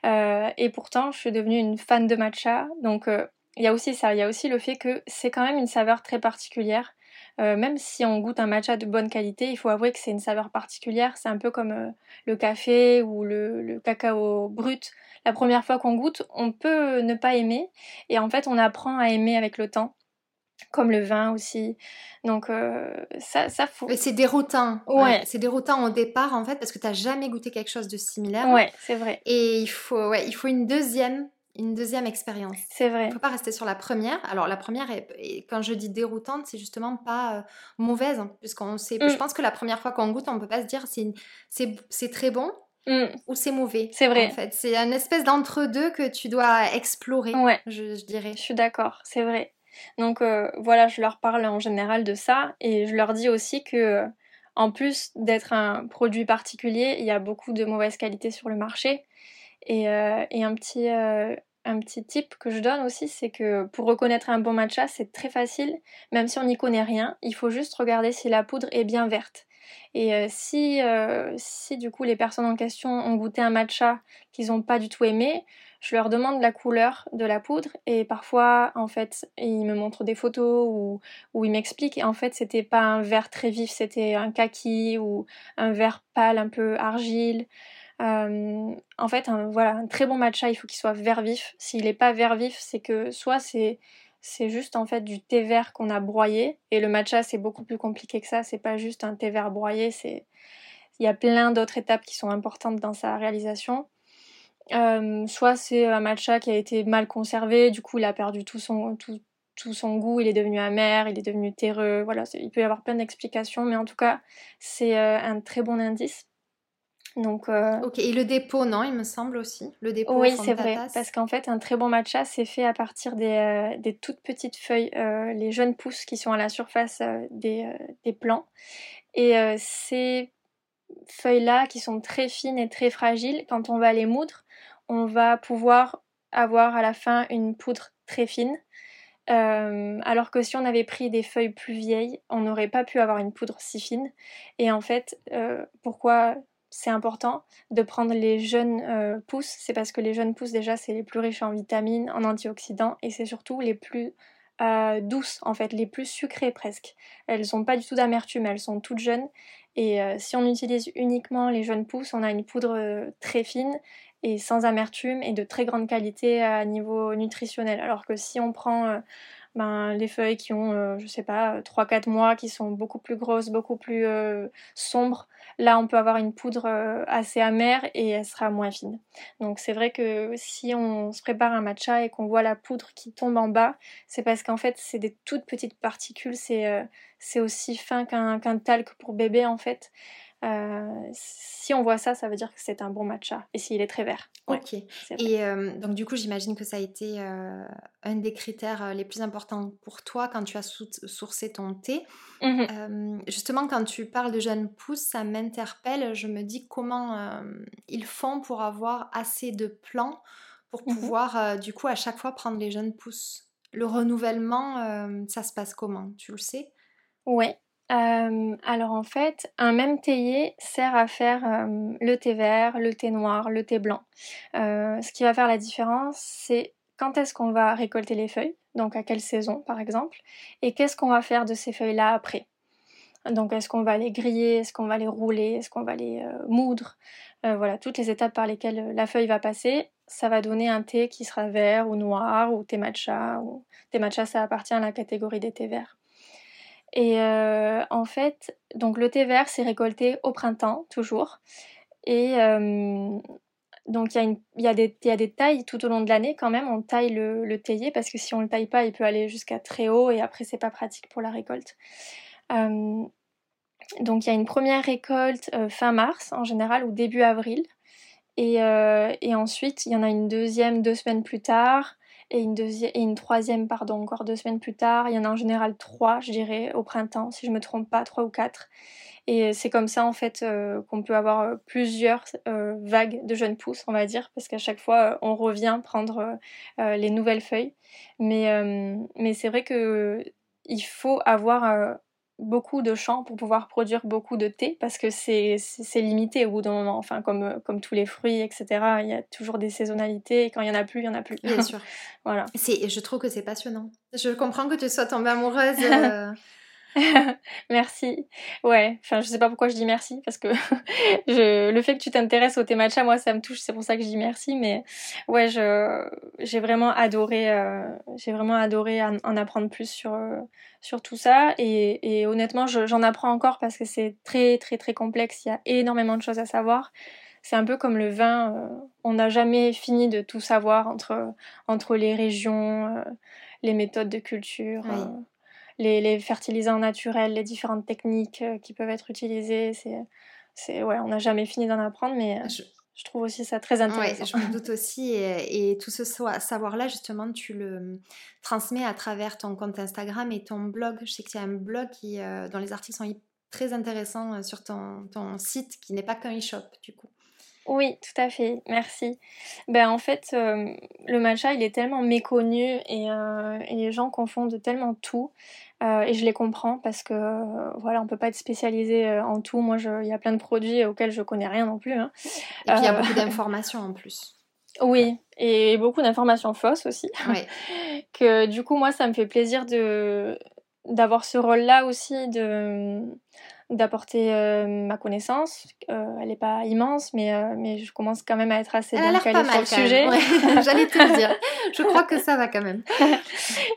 S2: et pourtant, je suis devenue une fan de matcha. Donc il y a aussi ça, il y a aussi le fait que c'est quand même une saveur très particulière. Euh, même si on goûte un matcha de bonne qualité, il faut avouer que c'est une saveur particulière. C'est un peu comme euh, le café ou le, cacao brut. La première fois qu'on goûte, on peut ne pas aimer. Et en fait, on apprend à aimer avec le temps. Comme le vin aussi. Donc, euh, ça, ça faut.
S1: c'est déroutant. Ouais. C'est déroutant au départ, en fait, parce que tu n'as jamais goûté quelque chose de similaire.
S2: Ouais, c'est vrai.
S1: Et il faut, ouais, il faut une deuxième une deuxième expérience.
S2: C'est vrai.
S1: Il ne faut pas rester sur la première. Alors la première, est, quand je dis déroutante, c'est justement pas euh, mauvaise, hein, puisqu'on sait. Je mm. pense que la première fois qu'on goûte, on peut pas se dire c'est c'est très bon mm. ou c'est mauvais.
S2: C'est vrai.
S1: En fait, c'est une espèce d'entre-deux que tu dois explorer.
S2: Ouais.
S1: Je, dirais.
S2: Je suis d'accord. C'est vrai. Donc euh, voilà, je leur parle en général de ça et je leur dis aussi que en plus d'être un produit particulier, il y a beaucoup de mauvaise qualité sur le marché. Et, euh, et un, petit, euh, un petit tip que je donne aussi, c'est que pour reconnaître un bon matcha, c'est très facile, même si on n'y connaît rien, il faut juste regarder si la poudre est bien verte. Et euh, si, si du coup les personnes en question ont goûté un matcha qu'ils n'ont pas du tout aimé, je leur demande la couleur de la poudre et parfois en fait ils me montrent des photos ou, ou ils m'expliquent et en fait c'était pas un vert très vif, c'était un kaki ou un vert pâle un peu argile. Euh, en fait, un, voilà, un très bon matcha, il faut qu'il soit vert vif. S'il n'est pas vert vif, c'est que soit c'est c'est juste en fait du thé vert qu'on a broyé et le matcha c'est beaucoup plus compliqué que ça. C'est pas juste un thé vert broyé, c'est il y a plein d'autres étapes qui sont importantes dans sa réalisation. Euh, soit c'est un matcha qui a été mal conservé, du coup il a perdu tout son goût, il est devenu amer, il est devenu terreux. Voilà, il peut y avoir plein d'explications, mais en tout cas c'est euh, un très bon indice. Donc,
S1: euh, Ok, et le dépôt, non, il me semble aussi. Le dépôt
S2: Oui, c'est vrai. Parce qu'en fait, un très bon matcha, c'est fait à partir des, euh, des toutes petites feuilles, euh, les jeunes pousses qui sont à la surface des, des, plants. Et ces feuilles-là, qui sont très fines et très fragiles, quand on va les moudre, on va pouvoir avoir à la fin une poudre très fine. alors que si on avait pris des feuilles plus vieilles, on n'aurait pas pu avoir une poudre si fine. Et en fait, pourquoi c'est important de prendre les jeunes euh, pousses. C'est parce que les jeunes pousses, déjà, c'est les plus riches en vitamines, en antioxydants et c'est surtout les plus euh, douces, en fait, les plus sucrées presque. Elles n'ont pas du tout d'amertume, elles sont toutes jeunes. Et euh, si on utilise uniquement les jeunes pousses, on a une poudre très fine et sans amertume et de très grande qualité à niveau nutritionnel. Alors que si on prend ben, les feuilles qui ont, euh, je sais pas, 3-4 mois, qui sont beaucoup plus grosses, beaucoup plus euh, sombres, là on peut avoir une poudre euh, assez amère et elle sera moins fine. Donc c'est vrai que si on se prépare un matcha et qu'on voit la poudre qui tombe en bas, c'est parce qu'en fait c'est des toutes petites particules, c'est aussi fin qu'un talc pour bébé en fait. Euh, si on voit ça, ça veut dire que c'est un bon matcha. Et s'il est très vert.
S1: ok. Et euh, donc du coup, j'imagine que ça a été euh, un des critères les plus importants pour toi quand tu as sourcé ton thé. Mmh justement, quand tu parles de jeunes pousses, ça m'interpelle. Je me dis comment ils font pour avoir assez de plants pour mmh pouvoir du coup à chaque fois prendre les jeunes pousses. Le renouvellement, ça se passe comment? Tu le sais?
S2: Ouais, euh, alors en fait, un même théier sert à faire euh, le thé vert, le thé noir, le thé blanc. Euh, ce qui va faire la différence, c'est quand est-ce qu'on va récolter les feuilles, donc à quelle saison par exemple, et qu'est-ce qu'on va faire de ces feuilles-là après. Donc est-ce qu'on va les griller, est-ce qu'on va les rouler, est-ce qu'on va les moudre? Voilà, toutes les étapes par lesquelles la feuille va passer, ça va donner un thé qui sera vert ou noir ou thé matcha. Ou... Thé matcha, ça appartient à la catégorie des thés verts. Et en fait, donc le thé vert, c'est récolté au printemps, toujours. Et donc il y, a des tailles tout au long de l'année quand même. On taille le, le, théier parce que si on le taille pas, il peut aller jusqu'à très haut et après c'est pas pratique pour la récolte. donc il y a une première récolte fin mars en général ou début avril. Et, et, ensuite il y en a une deuxième deux semaines plus tard et une, et une troisième, pardon, encore deux semaines plus tard. Il y en a en général trois, je dirais, au printemps, si je me trompe pas, trois ou quatre. Et c'est comme ça en fait euh, qu'on peut avoir euh, plusieurs euh, vagues de jeunes pousses, on va dire, parce qu'à chaque fois on revient prendre les nouvelles feuilles. Mais, mais c'est vrai que il faut avoir beaucoup de champs pour pouvoir produire beaucoup de thé parce que c'est limité au bout d'un moment. Enfin, comme, comme tous les fruits, etc. Il y a toujours des saisonnalités et quand il y en a plus, il y en a plus.
S1: Bien sûr. voilà. Je trouve que c'est passionnant. Je comprends que tu sois tombée amoureuse.
S2: merci. Ouais, enfin, je sais pas pourquoi je dis merci parce que je... le fait que tu t'intéresses au thé matcha, moi, ça me touche. C'est pour ça que je dis merci. Mais ouais, je j'ai vraiment adoré, euh, j'ai vraiment adoré en, apprendre plus sur euh, sur tout ça. Et, et honnêtement, j'en apprends encore parce que c'est très très très complexe. Il y a énormément de choses à savoir. C'est un peu comme le vin. Euh, on n'a jamais fini de tout savoir entre entre les régions, les méthodes de culture les, fertilisants naturels, les différentes techniques euh, qui peuvent être utilisées. C'est, c'est, ouais, on n'a jamais fini d'en apprendre, mais euh, je... trouve aussi ça très intéressant.
S1: je me doute aussi. Et, tout ce savoir-là, justement, tu le transmets à travers ton compte Instagram et ton blog. Je sais qu'il y a un blog qui, euh, dont les articles sont très intéressants sur ton, ton site, qui n'est pas qu'un e-shop, du coup.
S2: Oui, tout à fait, merci. Ben, en fait, le matcha, il est tellement méconnu et, et, les gens confondent tellement tout. Euh, et je les comprends parce que euh, voilà, on peut pas être spécialisé euh, en tout. Moi, il y a plein de produits auxquels je connais rien non plus. Hein.
S1: Et puis il y a beaucoup d'informations en plus.
S2: Oui, et beaucoup d'informations fausses aussi. Que du coup, moi, ça me fait plaisir de d'avoir ce rôle-là aussi de d'apporter euh, ma connaissance. Euh, elle n'est pas immense, mais, euh, mais je commence quand même à être assez
S1: bien calée sur le sujet. J'allais te le dire. Je crois que ça va quand même.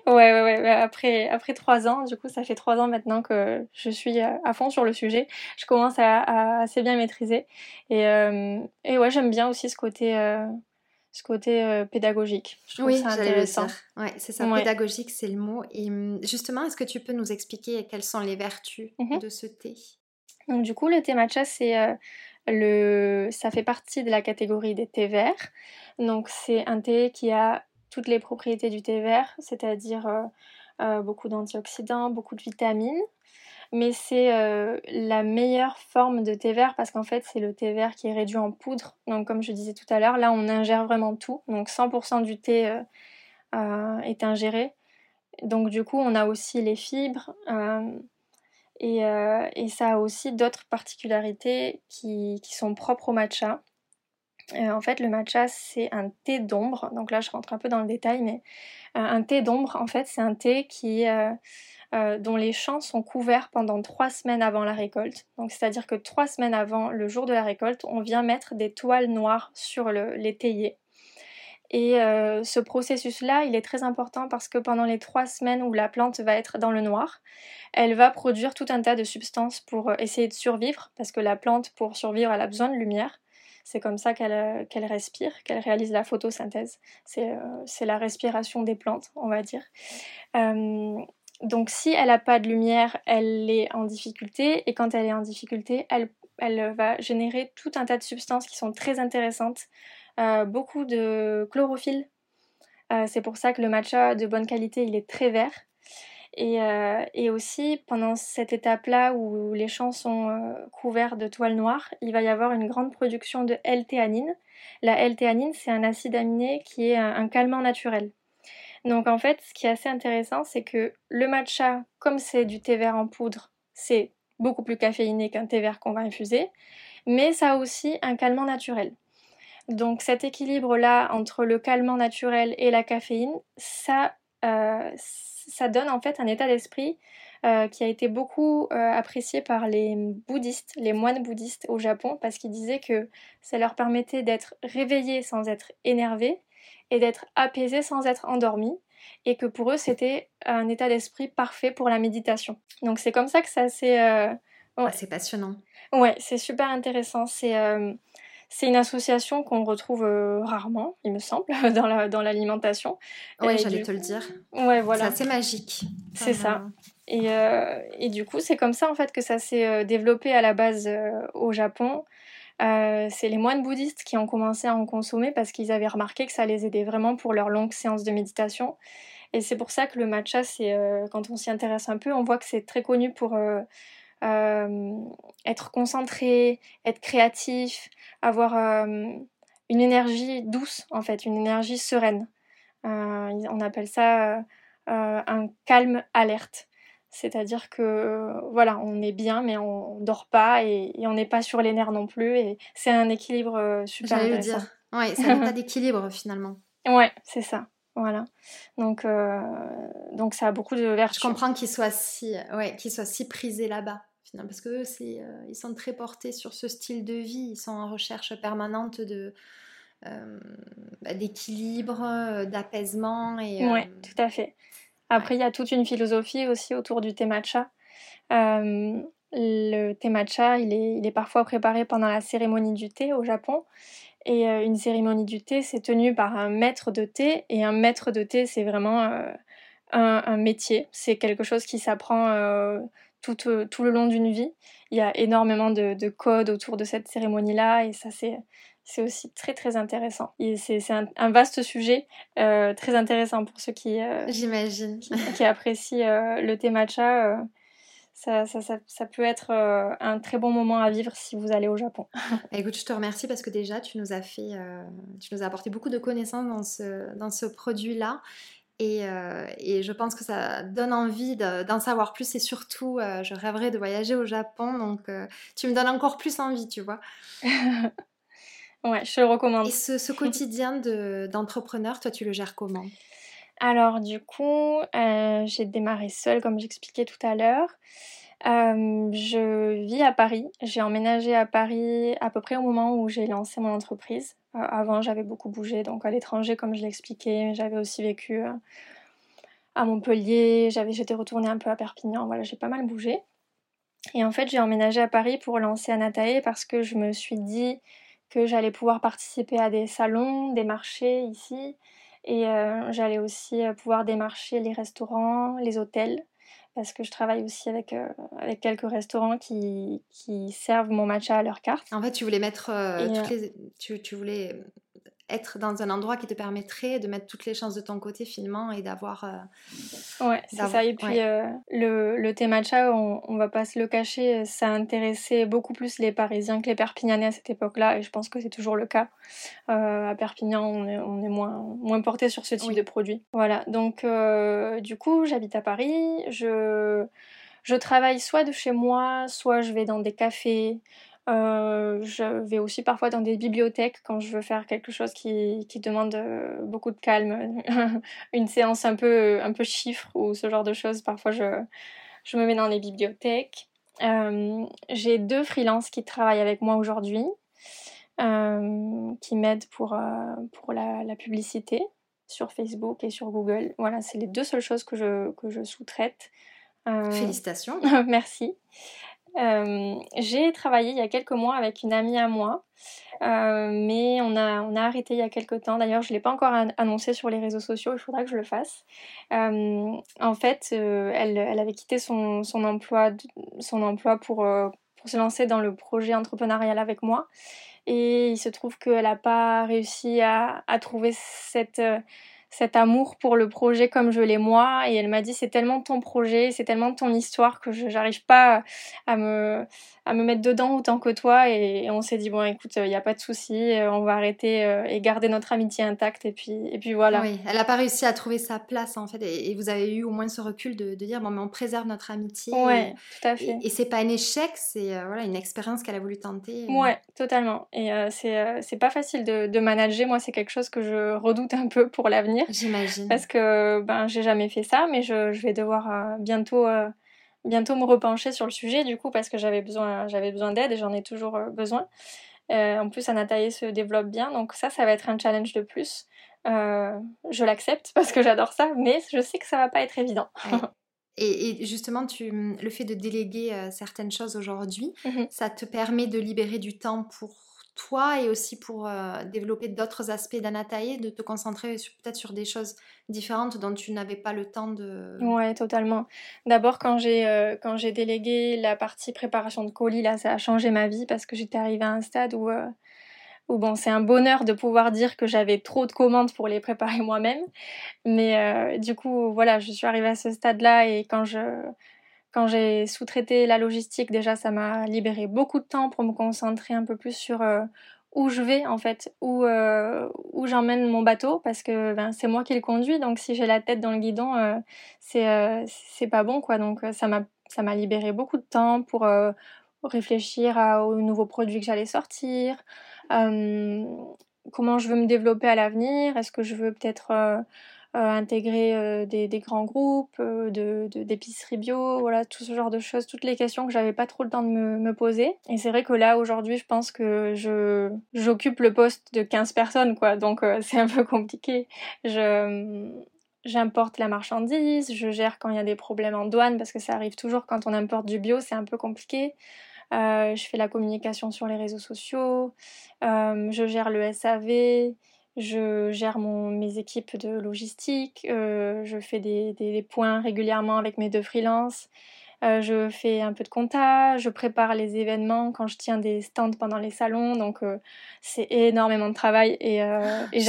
S2: ouais, ouais, ouais. Après, après trois ans, du coup, ça fait trois ans maintenant que je suis à fond sur le sujet. Je commence à, à assez bien maîtriser. Et, et ouais, j'aime bien aussi ce côté ce côté euh, pédagogique. Je trouve
S1: oui, ça intéressant. Ouais, c'est ça, pédagogique, c'est le mot. Et hum, justement, est-ce que tu peux nous expliquer quelles sont les vertus mmh de ce thé?
S2: Donc du coup, le thé matcha, c'est euh, le, ça fait partie de la catégorie des thés verts. Donc c'est un thé qui a toutes les propriétés du thé vert, c'est-à-dire euh, beaucoup d'antioxydants, beaucoup de vitamines, mais c'est euh, la meilleure forme de thé vert parce qu'en fait c'est le thé vert qui est réduit en poudre. Donc comme je disais tout à l'heure, là on ingère vraiment tout. Donc 100% du thé euh, euh, est ingéré. Donc du coup on a aussi les fibres et, ça a aussi d'autres particularités qui, qui, sont propres au matcha. en fait le matcha c'est un thé d'ombre. Donc là je rentre un peu dans le détail mais un thé d'ombre en fait c'est un thé qui euh, dont les champs sont couverts pendant trois semaines avant la récolte. Donc c'est-à-dire que trois semaines avant le jour de la récolte, on vient mettre des toiles noires sur les théiers. Et euh, ce processus-là, il est très important parce que pendant les trois semaines où la plante va être dans le noir, elle va produire tout un tas de substances pour euh, essayer de survivre, parce que la plante, pour survivre, elle a besoin de lumière. C'est comme ça qu'elle respire, qu'elle réalise la photosynthèse. C'est la respiration des plantes, on va dire. Donc si elle n'a pas de lumière, elle est en difficulté et quand elle est en difficulté, elle, va générer tout un tas de substances qui sont très intéressantes, euh, beaucoup de chlorophylle. Euh, c'est pour ça que le matcha de bonne qualité, il est très vert. Et, euh, aussi, pendant cette étape-là où les champs sont couverts de toile noire, il va y avoir une grande production de L-théanine. La L-théanine, c'est un acide aminé qui est un calmant naturel. Donc en fait, ce qui est assez intéressant, c'est que le matcha, comme c'est du thé vert en poudre, c'est beaucoup plus caféiné qu'un thé vert qu'on va infuser, mais ça a aussi un calmant naturel. Donc cet équilibre-là entre le calmant naturel et la caféine, ça, euh, ça donne en fait un état d'esprit qui a été beaucoup apprécié par les bouddhistes, les moines bouddhistes au Japon, parce qu'ils disaient que ça leur permettait d'être réveillés sans être énervés et d'être apaisés sans être endormis et que pour eux c'était un état d'esprit parfait pour la méditation. Donc c'est comme ça que ça s'est...
S1: Euh, ah, c'est passionnant.
S2: Ouais, c'est super intéressant. C'est euh, c'est une association qu'on retrouve euh, rarement, il me semble, dans la dans l'alimentation.
S1: Ouais, j'allais te le dire.
S2: Ouais, voilà.
S1: C'est assez magique.
S2: C'est ça. Et, et, du coup, c'est comme ça en fait que ça s'est développé à la base au Japon. Euh, c'est les moines bouddhistes qui ont commencé à en consommer parce qu'ils avaient remarqué que ça les aidait vraiment pour leurs longues séances de méditation. Et c'est pour ça que le matcha, c'est euh, quand on s'y intéresse un peu, on voit que c'est très connu pour euh, être concentré, être créatif, avoir une énergie douce en fait, une énergie sereine. on appelle ça un calme alerte. C'est-à-dire que voilà, on est bien, mais on, dort pas et, on n'est pas sur les nerfs non plus. Et c'est un équilibre euh, super le dire.
S1: Ouais, c'est un état d'équilibre finalement.
S2: Ouais, c'est ça. Voilà. Donc, euh, donc ça a beaucoup de vertus.
S1: Je comprends qu'ils soient si, ouais, qu'ils soient si prisés là-bas. Finalement, parce que c'est, euh, ils sont très portés sur ce style de vie. Ils sont en recherche permanente de bah, d'équilibre, d'apaisement et.
S2: Ouais, tout à fait. Après, il y a toute une philosophie aussi autour du thé matcha. Euh, le thé matcha, il est, il est, parfois préparé pendant la cérémonie du thé au Japon. Et euh, une cérémonie du thé, c'est tenu par un maître de thé. Et un maître de thé, c'est vraiment euh, un, métier. C'est quelque chose qui s'apprend tout, tout, le long d'une vie. Il y a énormément de, de codes autour de cette cérémonie-là. Et ça, c'est c'est aussi très très intéressant. C'est un, vaste sujet, euh, très intéressant pour ceux qui,
S1: euh, J'imagine.
S2: qui, apprécient euh, le thé matcha. Ça, ça, ça, ça, peut être un très bon moment à vivre si vous allez au Japon.
S1: Bah, écoute, je te remercie parce que déjà tu nous as fait, tu nous as apporté beaucoup de connaissances dans ce, dans ce produit-là. Et, et, je pense que ça donne envie d'en savoir plus et surtout, je rêverais de voyager au Japon. Donc, tu me donnes encore plus envie, tu vois.
S2: Ouais, je le recommande.
S1: Et ce, quotidien d'entrepreneur, toi, tu le gères comment?
S2: Alors, du coup, euh, j'ai démarré seule, comme j'expliquais tout à l'heure. Euh, je vis à Paris. J'ai emménagé à Paris à peu près au moment où j'ai lancé mon entreprise. Euh, avant, j'avais beaucoup bougé, donc à l'étranger, comme je l'ai expliqué. J'avais aussi vécu à Montpellier. J'étais retournée un peu à Perpignan. Voilà, j'ai pas mal bougé. Et en fait, j'ai emménagé à Paris pour lancer Anatae parce que je me suis dit que j'allais pouvoir participer à des salons, des marchés ici, et euh, j'allais aussi euh, pouvoir démarcher les restaurants, les hôtels, parce que je travaille aussi avec, euh, avec quelques restaurants qui, qui, servent mon matcha à leur carte.
S1: En fait, tu voulais mettre toutes les... tu, tu, voulais être dans un endroit qui te permettrait de mettre toutes les chances de ton côté finalement et d'avoir.
S2: Euh, ouais, c'est ça. Et puis euh, le, le thé matcha, on, on, va pas se le cacher, ça intéressait beaucoup plus les Parisiens que les Perpignanais à cette époque-là, et je pense que c'est toujours le cas. Euh, à Perpignan, on est, on est moins, moins porté sur ce type de produit. Voilà, donc du coup, j'habite à Paris, je, je travaille soit de chez moi, soit je vais dans des cafés. Euh, je vais aussi parfois dans des bibliothèques quand je veux faire quelque chose qui, qui demande euh, beaucoup de calme, une séance un peu, un peu chiffre ou ce genre de choses. Parfois, je, je me mets dans les bibliothèques. Euh, j'ai deux freelances qui travaillent avec moi aujourd'hui, qui m'aident pour, pour la, la, publicité sur Facebook et sur Google. Voilà, c'est les deux seules choses que je, que je sous-traite.
S1: Félicitations.
S2: Merci. Euh, j'ai travaillé il y a quelques mois avec une amie à moi, euh, mais on a, on a arrêté il y a quelques temps. D'ailleurs, je ne l'ai pas encore annoncé sur les réseaux sociaux, il faudra que je le fasse. Euh, en fait, elle, elle, avait quitté son, son, emploi, son emploi pour, pour se lancer dans le projet entrepreneurial avec moi. Et il se trouve qu'elle n'a pas réussi à, à trouver cette cet amour pour le projet comme je l'ai moi. Et elle m'a dit c'est tellement ton projet, c'est tellement ton histoire que je j'arrive pas à me à me mettre dedans autant que toi. Et, on s'est dit bon écoute il n'y a pas de souci euh, on va arrêter euh, et garder notre amitié intacte. Et puis et puis voilà.
S1: Oui elle n'a pas réussi à trouver sa place en fait. Et, vous avez eu au moins ce recul de, dire bon mais on préserve notre amitié.
S2: Ouais tout à fait.
S1: et, c'est pas un échec c'est euh, voilà une expérience qu'elle a voulu tenter.
S2: Ouais totalement. Et c'est c'est pas facile de, de manager. Moi c'est quelque chose que je redoute un peu pour l'avenir
S1: j'imagine
S2: parce que ben j'ai jamais fait ça mais je, je vais devoir bientôt bientôt me repencher sur le sujet du coup parce que j'avais besoin, j'avais besoin d'aide et j'en ai toujours besoin. en plus, Anataï se développe bien, donc ça, ça va être un challenge de plus. je l'accepte parce que j'adore ça, mais je sais que ça va pas être évident.
S1: Et, justement, tu, le fait de déléguer certaines choses aujourd'hui, mmh ça te permet de libérer du temps pour toi et aussi pour euh, développer d'autres aspects d'Anatae, de te concentrer peut-être sur des choses différentes dont tu n'avais pas le temps de...
S2: Ouais, totalement. D'abord, quand j'ai euh, quand j'ai délégué la partie préparation de colis, là, ça a changé ma vie parce que j'étais arrivée à un stade où, euh, où bon, c'est un bonheur de pouvoir dire que j'avais trop de commandes pour les préparer moi-même. Mais du coup, voilà, je suis arrivée à ce stade-là et quand je quand j'ai sous-traité la logistique, déjà, ça m'a libéré beaucoup de temps pour me concentrer un peu plus sur euh, où je vais, en fait, où, euh, où j'emmène mon bateau, parce que ben, c'est moi qui le conduis, donc si j'ai la tête dans le guidon, euh, c'est, pas bon, quoi. Donc ça m'a, libéré beaucoup de temps pour réfléchir aux nouveaux produits que j'allais sortir, comment je veux me développer à l'avenir, est-ce que je veux peut-être intégrer euh, des, grands groupes, euh, de, d'épicerie bio, voilà, tout ce genre de choses, toutes les questions que j'avais pas trop le temps de me, poser. Et c'est vrai que là, aujourd'hui, je pense que j'occupe le poste de 15 personnes, quoi, donc c'est un peu compliqué. Je, j'importe la marchandise, je gère quand il y a des problèmes en douane, parce que ça arrive toujours quand on importe du bio, c'est un peu compliqué. je fais la communication sur les réseaux sociaux, je gère le SAV, je gère mon, mes équipes de logistique, euh, je fais des, des, points régulièrement avec mes deux freelances, euh, je fais un peu de compta, je prépare les événements quand je tiens des stands pendant les salons, donc euh, c'est énormément de travail et, et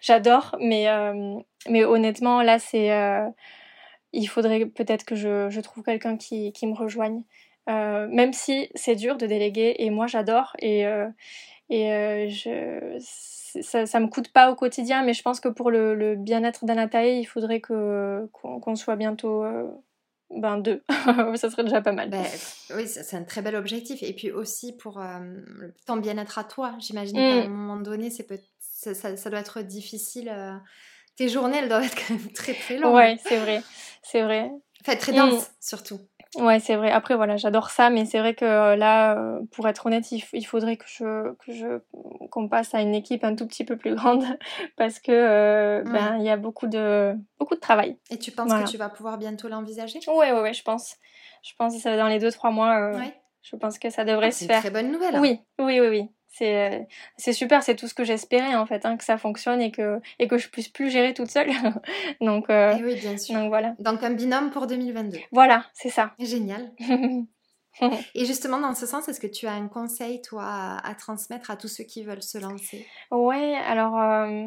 S2: j'adore, mais, mais honnêtement là c'est il faudrait peut-être que je, je trouve quelqu'un qui, qui me rejoigne. même si c'est dur de déléguer et moi j'adore et, et je, ça, ça me coûte pas au quotidien, mais je pense que pour le, bien-être d'Anatae, il faudrait que qu'on soit bientôt euh, ben deux. ça serait déjà pas mal.
S1: Ben, oui, c'est un très bel objectif. Et puis aussi pour euh, ton bien-être à toi, j'imagine qu'à un mm. moment donné, c'est ça, ça, doit être difficile. Euh, tes journées, elles doivent être quand même très très longues.
S2: Ouais, c'est vrai, c'est vrai.
S1: Enfin, très dense mm. surtout.
S2: Ouais, c'est vrai. Après, voilà, j'adore ça, mais c'est vrai que euh, là, euh, pour être honnête, il, faudrait que je que je qu'on passe à une équipe un tout petit peu plus grande parce que euh, ben il y a beaucoup de beaucoup de travail.
S1: Et tu penses que tu vas pouvoir bientôt l'envisager?
S2: Ouais, ouais, ouais, je pense. Je pense que ça dans les deux trois mois. Ouais. Je pense que ça devrait ah, se faire.
S1: C'est une très bonne nouvelle. Hein.
S2: Oui, oui, oui, oui. C'est, euh, c'est super, c'est tout ce que j'espérais en fait, hein, que ça fonctionne et que, et que je puisse plus gérer toute seule. donc, euh,
S1: oui, bien sûr.
S2: Donc voilà.
S1: Donc un binôme pour 2022.
S2: Voilà, c'est ça.
S1: Génial. et justement, dans ce sens, est-ce que tu as un conseil, toi, à, transmettre à tous ceux qui veulent se lancer?
S2: Ouais, alors euh,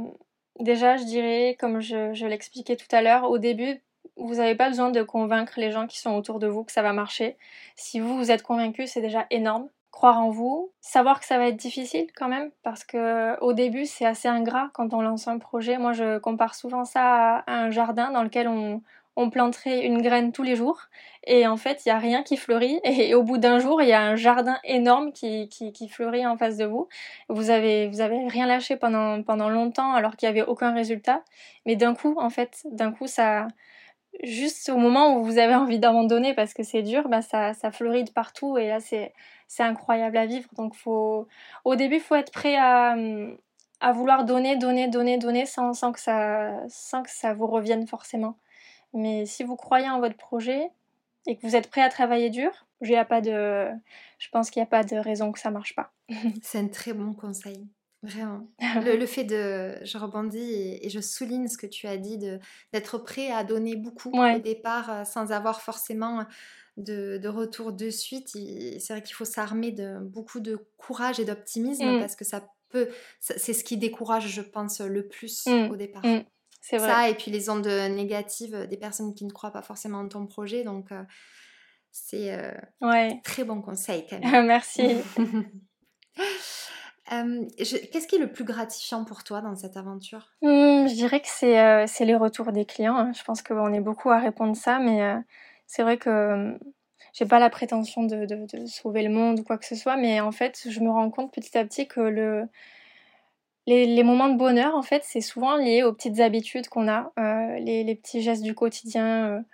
S2: déjà, je dirais, comme je, je l'expliquais tout à l'heure, au début, vous n'avez pas besoin de convaincre les gens qui sont autour de vous que ça va marcher. Si vous, vous êtes convaincu, c'est déjà énorme croire en vous, savoir que ça va être difficile quand même, parce que au début c'est assez ingrat quand on lance un projet. Moi je compare souvent ça à un jardin dans lequel on, planterait une graine tous les jours et en fait il n'y a rien qui fleurit et au bout d'un jour il y a un jardin énorme qui, qui, fleurit en face de vous. Vous avez, vous avez rien lâché pendant, pendant longtemps alors qu'il n'y avait aucun résultat mais d'un coup en fait d'un coup ça juste au moment où vous avez envie d'abandonner parce que c'est dur, bah ça, ça fleurit de partout et là c'est, c'est incroyable à vivre. Donc faut, au début, il faut être prêt à, à vouloir donner, donner, donner, donner sans, sans, que ça, sans que ça vous revienne forcément. Mais si vous croyez en votre projet et que vous êtes prêt à travailler dur, a pas de, je pense qu'il n'y a pas de raison que ça marche pas.
S1: c'est un très bon conseil. Vraiment. Le, fait de, je rebondis et, je souligne ce que tu as dit, d'être prêt à donner beaucoup au départ euh, sans avoir forcément de, de retour de suite. C'est vrai qu'il faut s'armer de beaucoup de courage et d'optimisme mmh. parce que ça peut, c'est ce qui décourage, je pense, le plus mmh. au départ. Mmh. C'est vrai. Ça et puis les ondes négatives des personnes qui ne croient pas forcément en ton projet. Donc, euh, c'est euh, ouais. très bon conseil quand même.
S2: Merci.
S1: Qu'est-ce qui est le plus gratifiant pour toi dans cette aventure?
S2: Mmh, Je dirais que c'est euh, les retours des clients. Hein. Je pense qu'on est beaucoup à répondre ça, mais euh, c'est vrai que j'ai pas la prétention de, sauver le monde ou quoi que ce soit, mais en fait, je me rends compte petit à petit que le, les, moments de bonheur, en fait, c'est souvent lié aux petites habitudes qu'on a, euh, les, petits gestes du quotidien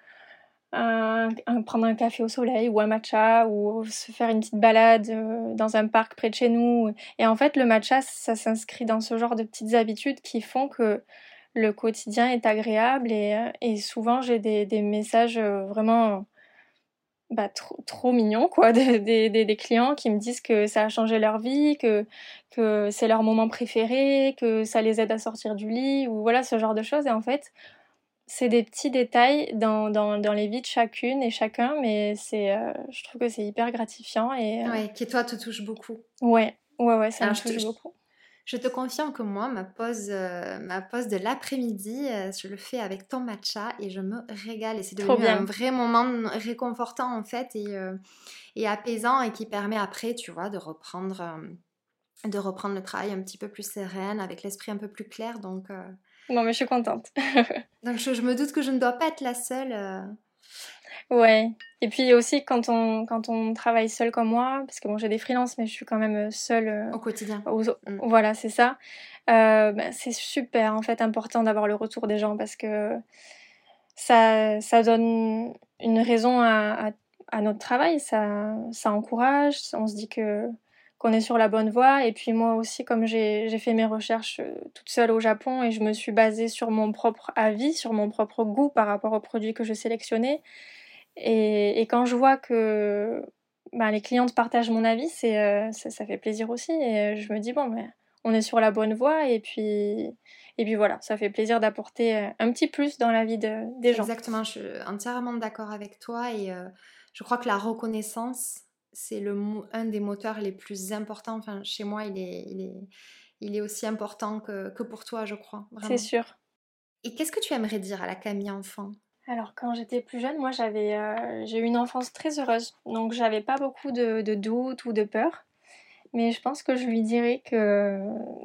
S2: prendre un café au soleil ou un matcha ou se faire une petite balade euh, dans un parc près de chez nous. Et en fait, le matcha, ça s'inscrit dans ce genre de petites habitudes qui font que le quotidien est agréable et, euh, souvent j'ai des, messages euh, vraiment bah, trop, trop mignons quoi des, des, des, clients qui me disent que ça a changé leur vie que, que c'est leur moment préféré que ça les aide à sortir du lit ou voilà ce genre de choses et en fait c'est des petits détails dans, dans, dans, les vies de chacune et chacun, mais c'est, euh, je trouve que c'est hyper gratifiant. Et,
S1: euh, Ouais, qui toi te touche beaucoup.
S2: Ouais, ouais, ouais, ça me touche beaucoup.
S1: Je te confirme que moi, ma pause, euh, ma pause de l'après-midi, je le fais avec ton matcha et je me régale. Et c'est devenu un vrai moment réconfortant en fait et, et apaisant et qui permet après, tu vois, de reprendre, de reprendre le travail un petit peu plus sereine, avec l'esprit un peu plus clair. Donc,
S2: non, mais je suis contente.
S1: Donc je, me doute que je ne dois pas être la seule. Euh.
S2: Ouais. Et puis aussi quand on, quand on travaille seul comme moi, parce que bon j'ai des freelances mais je suis quand même euh, seule. Euh,
S1: Au quotidien.
S2: Mm. Voilà, c'est ça. Ben, c'est super en fait important d'avoir le retour des gens parce que ça, ça donne une raison à, à, à notre travail, ça, ça encourage, on se dit que qu'on est sur la bonne voie. Et puis moi aussi, comme j'ai fait mes recherches euh, toute seule au Japon et je me suis basée sur mon propre avis, sur mon propre goût par rapport aux produits que je sélectionnais. Et, et quand je vois que bah, les clientes partagent mon avis, c'est euh, ça, fait plaisir aussi. Et je me dis, bon, mais on est sur la bonne voie. Et puis, et puis voilà, ça fait plaisir d'apporter euh, un petit plus dans la vie de, des gens.
S1: Exactement, je suis entièrement d'accord avec toi. Et je crois que la reconnaissance, c'est le, un des moteurs les plus importants. Enfin, chez moi, il est, il est, il est aussi important que, que pour toi, je crois.
S2: C'est sûr.
S1: Et qu'est-ce que tu aimerais dire à la Camille enfant?
S2: Alors quand j'étais plus jeune, moi j'avais euh, j'ai eu une enfance très heureuse, donc j'avais pas beaucoup de, de doutes ou de peur. Mais je pense que je lui dirais que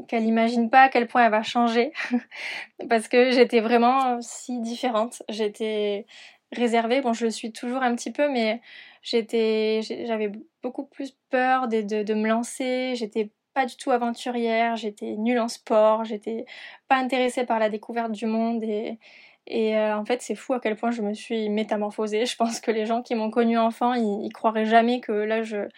S2: qu'elle imagine pas à quel point elle va changer, parce que j'étais vraiment si différente. J'étais réservée, bon je le suis toujours un petit peu, mais J'étais, j'avais beaucoup plus peur de, de, me lancer. J'étais pas du tout aventurière. J'étais nulle en sport. J'étais pas intéressée par la découverte du monde et euh, en fait, c'est fou à quel point je me suis métamorphosée. Je pense que les gens qui m'ont connue enfant, ils, croiraient jamais que là, je,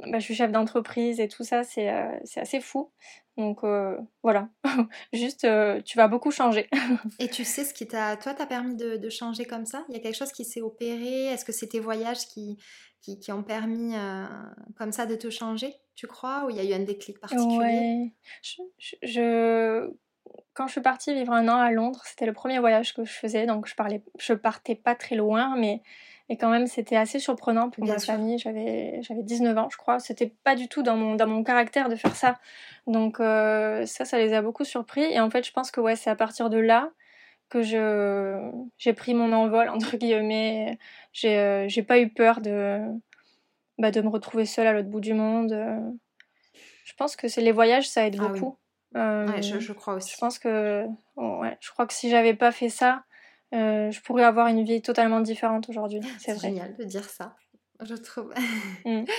S2: bah, je suis chef d'entreprise et tout ça. C'est euh, assez fou. Donc euh, voilà, juste euh, tu vas beaucoup changer.
S1: et tu sais ce qui t'a, toi, t'a permis de, changer comme ça? Il y a quelque chose qui s'est opéré? Est-ce que c'est tes voyages qui, qui, ont permis euh, comme ça de te changer, tu crois? Ou il y a eu un déclic particulier?
S2: Je, Quand je suis partie vivre un an à Londres, c'était le premier voyage que je faisais, donc je parlais, je partais pas très loin, mais et quand même, c'était assez surprenant pour ma famille. J'avais, j'avais 19 ans, je crois. C'était pas du tout dans mon, dans mon caractère de faire ça. Donc, euh, ça, ça les a beaucoup surpris. Et en fait, je pense que ouais, c'est à partir de là que je, j'ai pris mon envol, entre guillemets. J'ai, euh, j'ai pas eu peur de, bah, de me retrouver seule à l'autre bout du monde. Je pense que c'est les voyages, ça aide ah beaucoup.
S1: ouais, je, je, crois aussi.
S2: Je pense que, ouais, je crois que si j'avais pas fait ça, euh, je pourrais avoir une vie totalement différente aujourd'hui. C'est vrai.
S1: génial de dire ça, je trouve. Mm.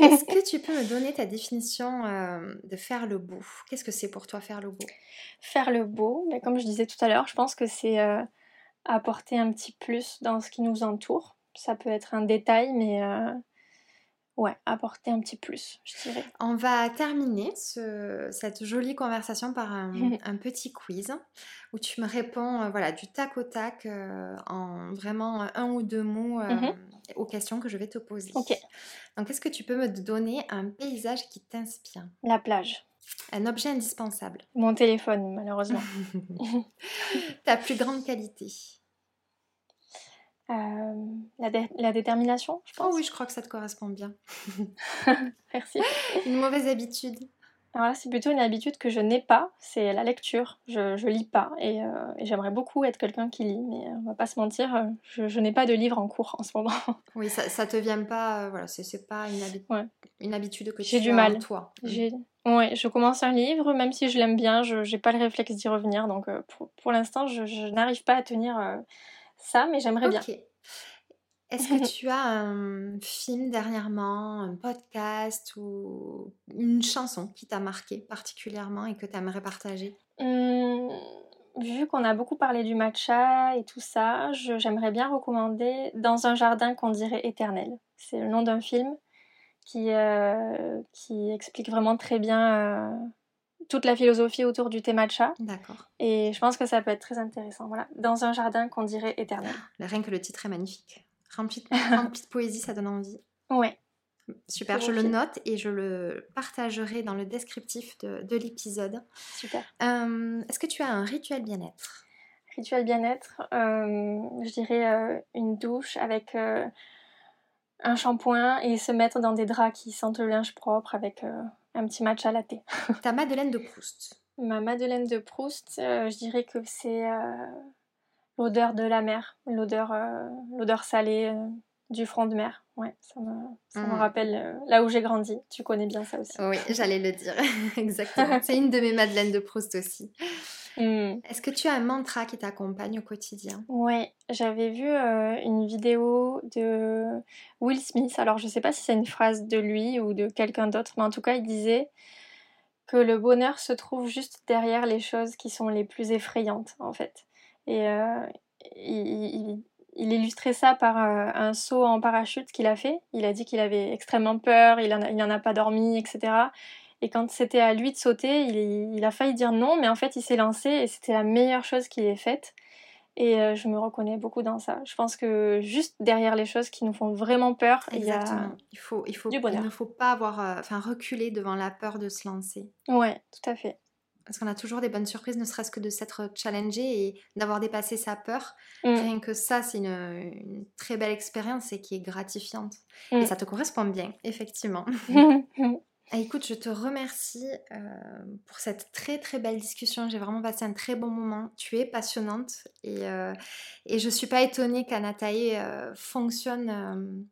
S1: Est-ce que tu peux me donner ta définition euh, de faire le beau? Qu'est-ce que c'est pour toi faire le beau?
S2: Faire le beau, mais comme je disais tout à l'heure, je pense que c'est euh, apporter un petit plus dans ce qui nous entoure. Ça peut être un détail, mais ouais, apporter un petit plus, je dirais.
S1: On va terminer cette jolie conversation par un, petit quiz où tu me réponds euh, voilà, du tac au tac euh, en vraiment un ou deux mots euh, mhm. aux questions que je vais te poser.
S2: Ok.
S1: Donc, est-ce que tu peux me donner un paysage qui t'inspire?
S2: La plage.
S1: Un objet indispensable.
S2: Mon téléphone, malheureusement.
S1: Ta plus grande qualité
S2: euh, la, détermination, je pense.
S1: Oh oui, je crois que ça te correspond bien.
S2: Merci.
S1: Une mauvaise habitude.
S2: Alors là, c'est plutôt une habitude que je n'ai pas, c'est la lecture. Je, je lis pas et, euh, j'aimerais beaucoup être quelqu'un qui lit, mais on va pas se mentir, euh, je, n'ai pas de livre en cours en ce moment.
S1: Oui, ça, ça te vient pas, voilà, c'est pas une, une habitude que tu
S2: J'ai du mal. toi. J'ai Ouais, je commence un livre, même si je l'aime bien, je n'ai pas le réflexe d'y revenir, donc pour, pour l'instant, je, je n'arrive pas à tenir ça, mais j'aimerais bien.
S1: Est-ce que tu as un film dernièrement, un podcast ou une chanson qui t'a marqué particulièrement et que tu aimerais partager?
S2: Mmh, vu qu'on a beaucoup parlé du matcha et tout ça, j'aimerais bien recommander Dans un jardin qu'on dirait éternel. C'est le nom d'un film qui, euh, qui explique vraiment très bien euh, toute la philosophie autour du thé matcha.
S1: D'accord.
S2: Et je pense que ça peut être très intéressant. Voilà, Dans un jardin qu'on dirait éternel.
S1: Rien que le titre est magnifique. Rempli de, rempli de poésie, ça donne envie.
S2: Ouais.
S1: Super, je le note et je le partagerai dans le descriptif de, de l'épisode.
S2: Super.
S1: Euh, Est-ce que tu as un rituel bien-être?
S2: Rituel bien-être, euh, je dirais euh, une douche avec un shampoing et se mettre dans des draps qui sentent le linge propre avec un petit match à thé.
S1: Ta Madeleine de Proust
S2: Ma Madeleine de Proust, euh, je dirais que c'est euh, l'odeur de la mer, l'odeur euh, l'odeur salée du front de mer. Ouais, ça me, ça me
S1: Mm.
S2: rappelle euh, là où j'ai grandi. Tu connais bien ça aussi.
S1: Oui, j'allais le dire. Exactement. C'est une de mes Madeleines de Proust aussi.
S2: Mm.
S1: Est-ce que tu as un mantra qui t'accompagne au quotidien?
S2: Ouais, j'avais vu euh, une vidéo de Will Smith. Alors, je sais pas si c'est une phrase de lui ou de quelqu'un d'autre, mais en tout cas, il disait que le bonheur se trouve juste derrière les choses qui sont les plus effrayantes, en fait. Et euh, il, il- il illustrait ça par euh, un saut en parachute qu'il a fait. Il a dit qu'il avait extrêmement peur, il en a- il n'en a pas dormi, etc. Et quand c'était à lui de sauter, il, il a failli dire non, mais en fait, il s'est lancé et c'était la meilleure chose qu'il ait faite. Et euh, je me reconnais beaucoup dans ça. Je pense que juste derrière les choses qui nous font vraiment peur, il y a...
S1: Il, faut, il, faut,
S2: du
S1: il
S2: bonheur.
S1: ne faut pas avoir, euh, enfin, reculer devant la peur de se lancer.
S2: Ouais, tout à fait.
S1: Parce qu'on a toujours des bonnes surprises, ne serait-ce que de s'être challengé et d'avoir dépassé sa peur.
S2: Mm.
S1: Rien que ça, c'est une, une très belle expérience et qui est gratifiante.
S2: Mm.
S1: Et ça te correspond bien, effectivement. Ah, Écoute, je te remercie euh, pour cette très très belle discussion. J'ai vraiment passé un très bon moment. Tu es passionnante et, euh, et je suis pas étonnée qu'Anatae euh, fonctionne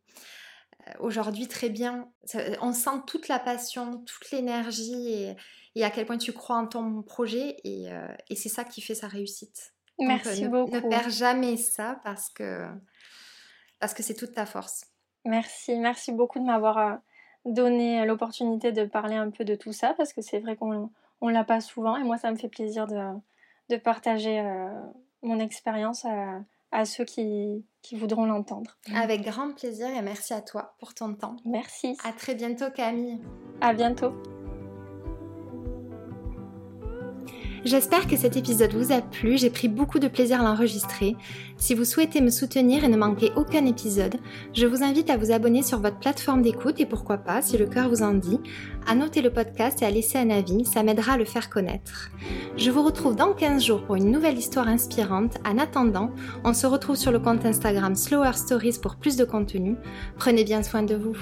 S1: aujourd'hui très bien. Ça- on sent toute la passion, toute l'énergie et, et à quel point tu crois en ton projet et, et c'est ça qui fait sa réussite. Donc,
S2: Merci
S1: euh, ne,
S2: beaucoup.
S1: Ne perds jamais ça parce que parce que c'est toute ta force.
S2: Merci, merci beaucoup de m'avoir donné l'opportunité de parler un peu de tout ça parce que c'est vrai qu'on on l'a pas souvent et moi ça me fait plaisir de, de partager euh, mon expérience à, à ceux qui, qui voudront l'entendre.
S1: Avec grand plaisir et merci à toi pour ton temps.
S2: Merci,
S1: À très bientôt Camille.
S2: à bientôt.
S1: J'espère que cet épisode vous a plu, j'ai pris beaucoup de plaisir à l'enregistrer. Si vous souhaitez me soutenir et ne manquer aucun épisode, je vous invite à vous abonner sur votre plateforme d'écoute et pourquoi pas, si le cœur vous en dit, à noter le podcast et à laisser un avis, ça m'aidera à le faire connaître. Je vous retrouve dans 15 jours pour une nouvelle histoire inspirante. En attendant, on se retrouve sur le compte Instagram Slower Stories pour plus de contenu. Prenez bien soin de vous.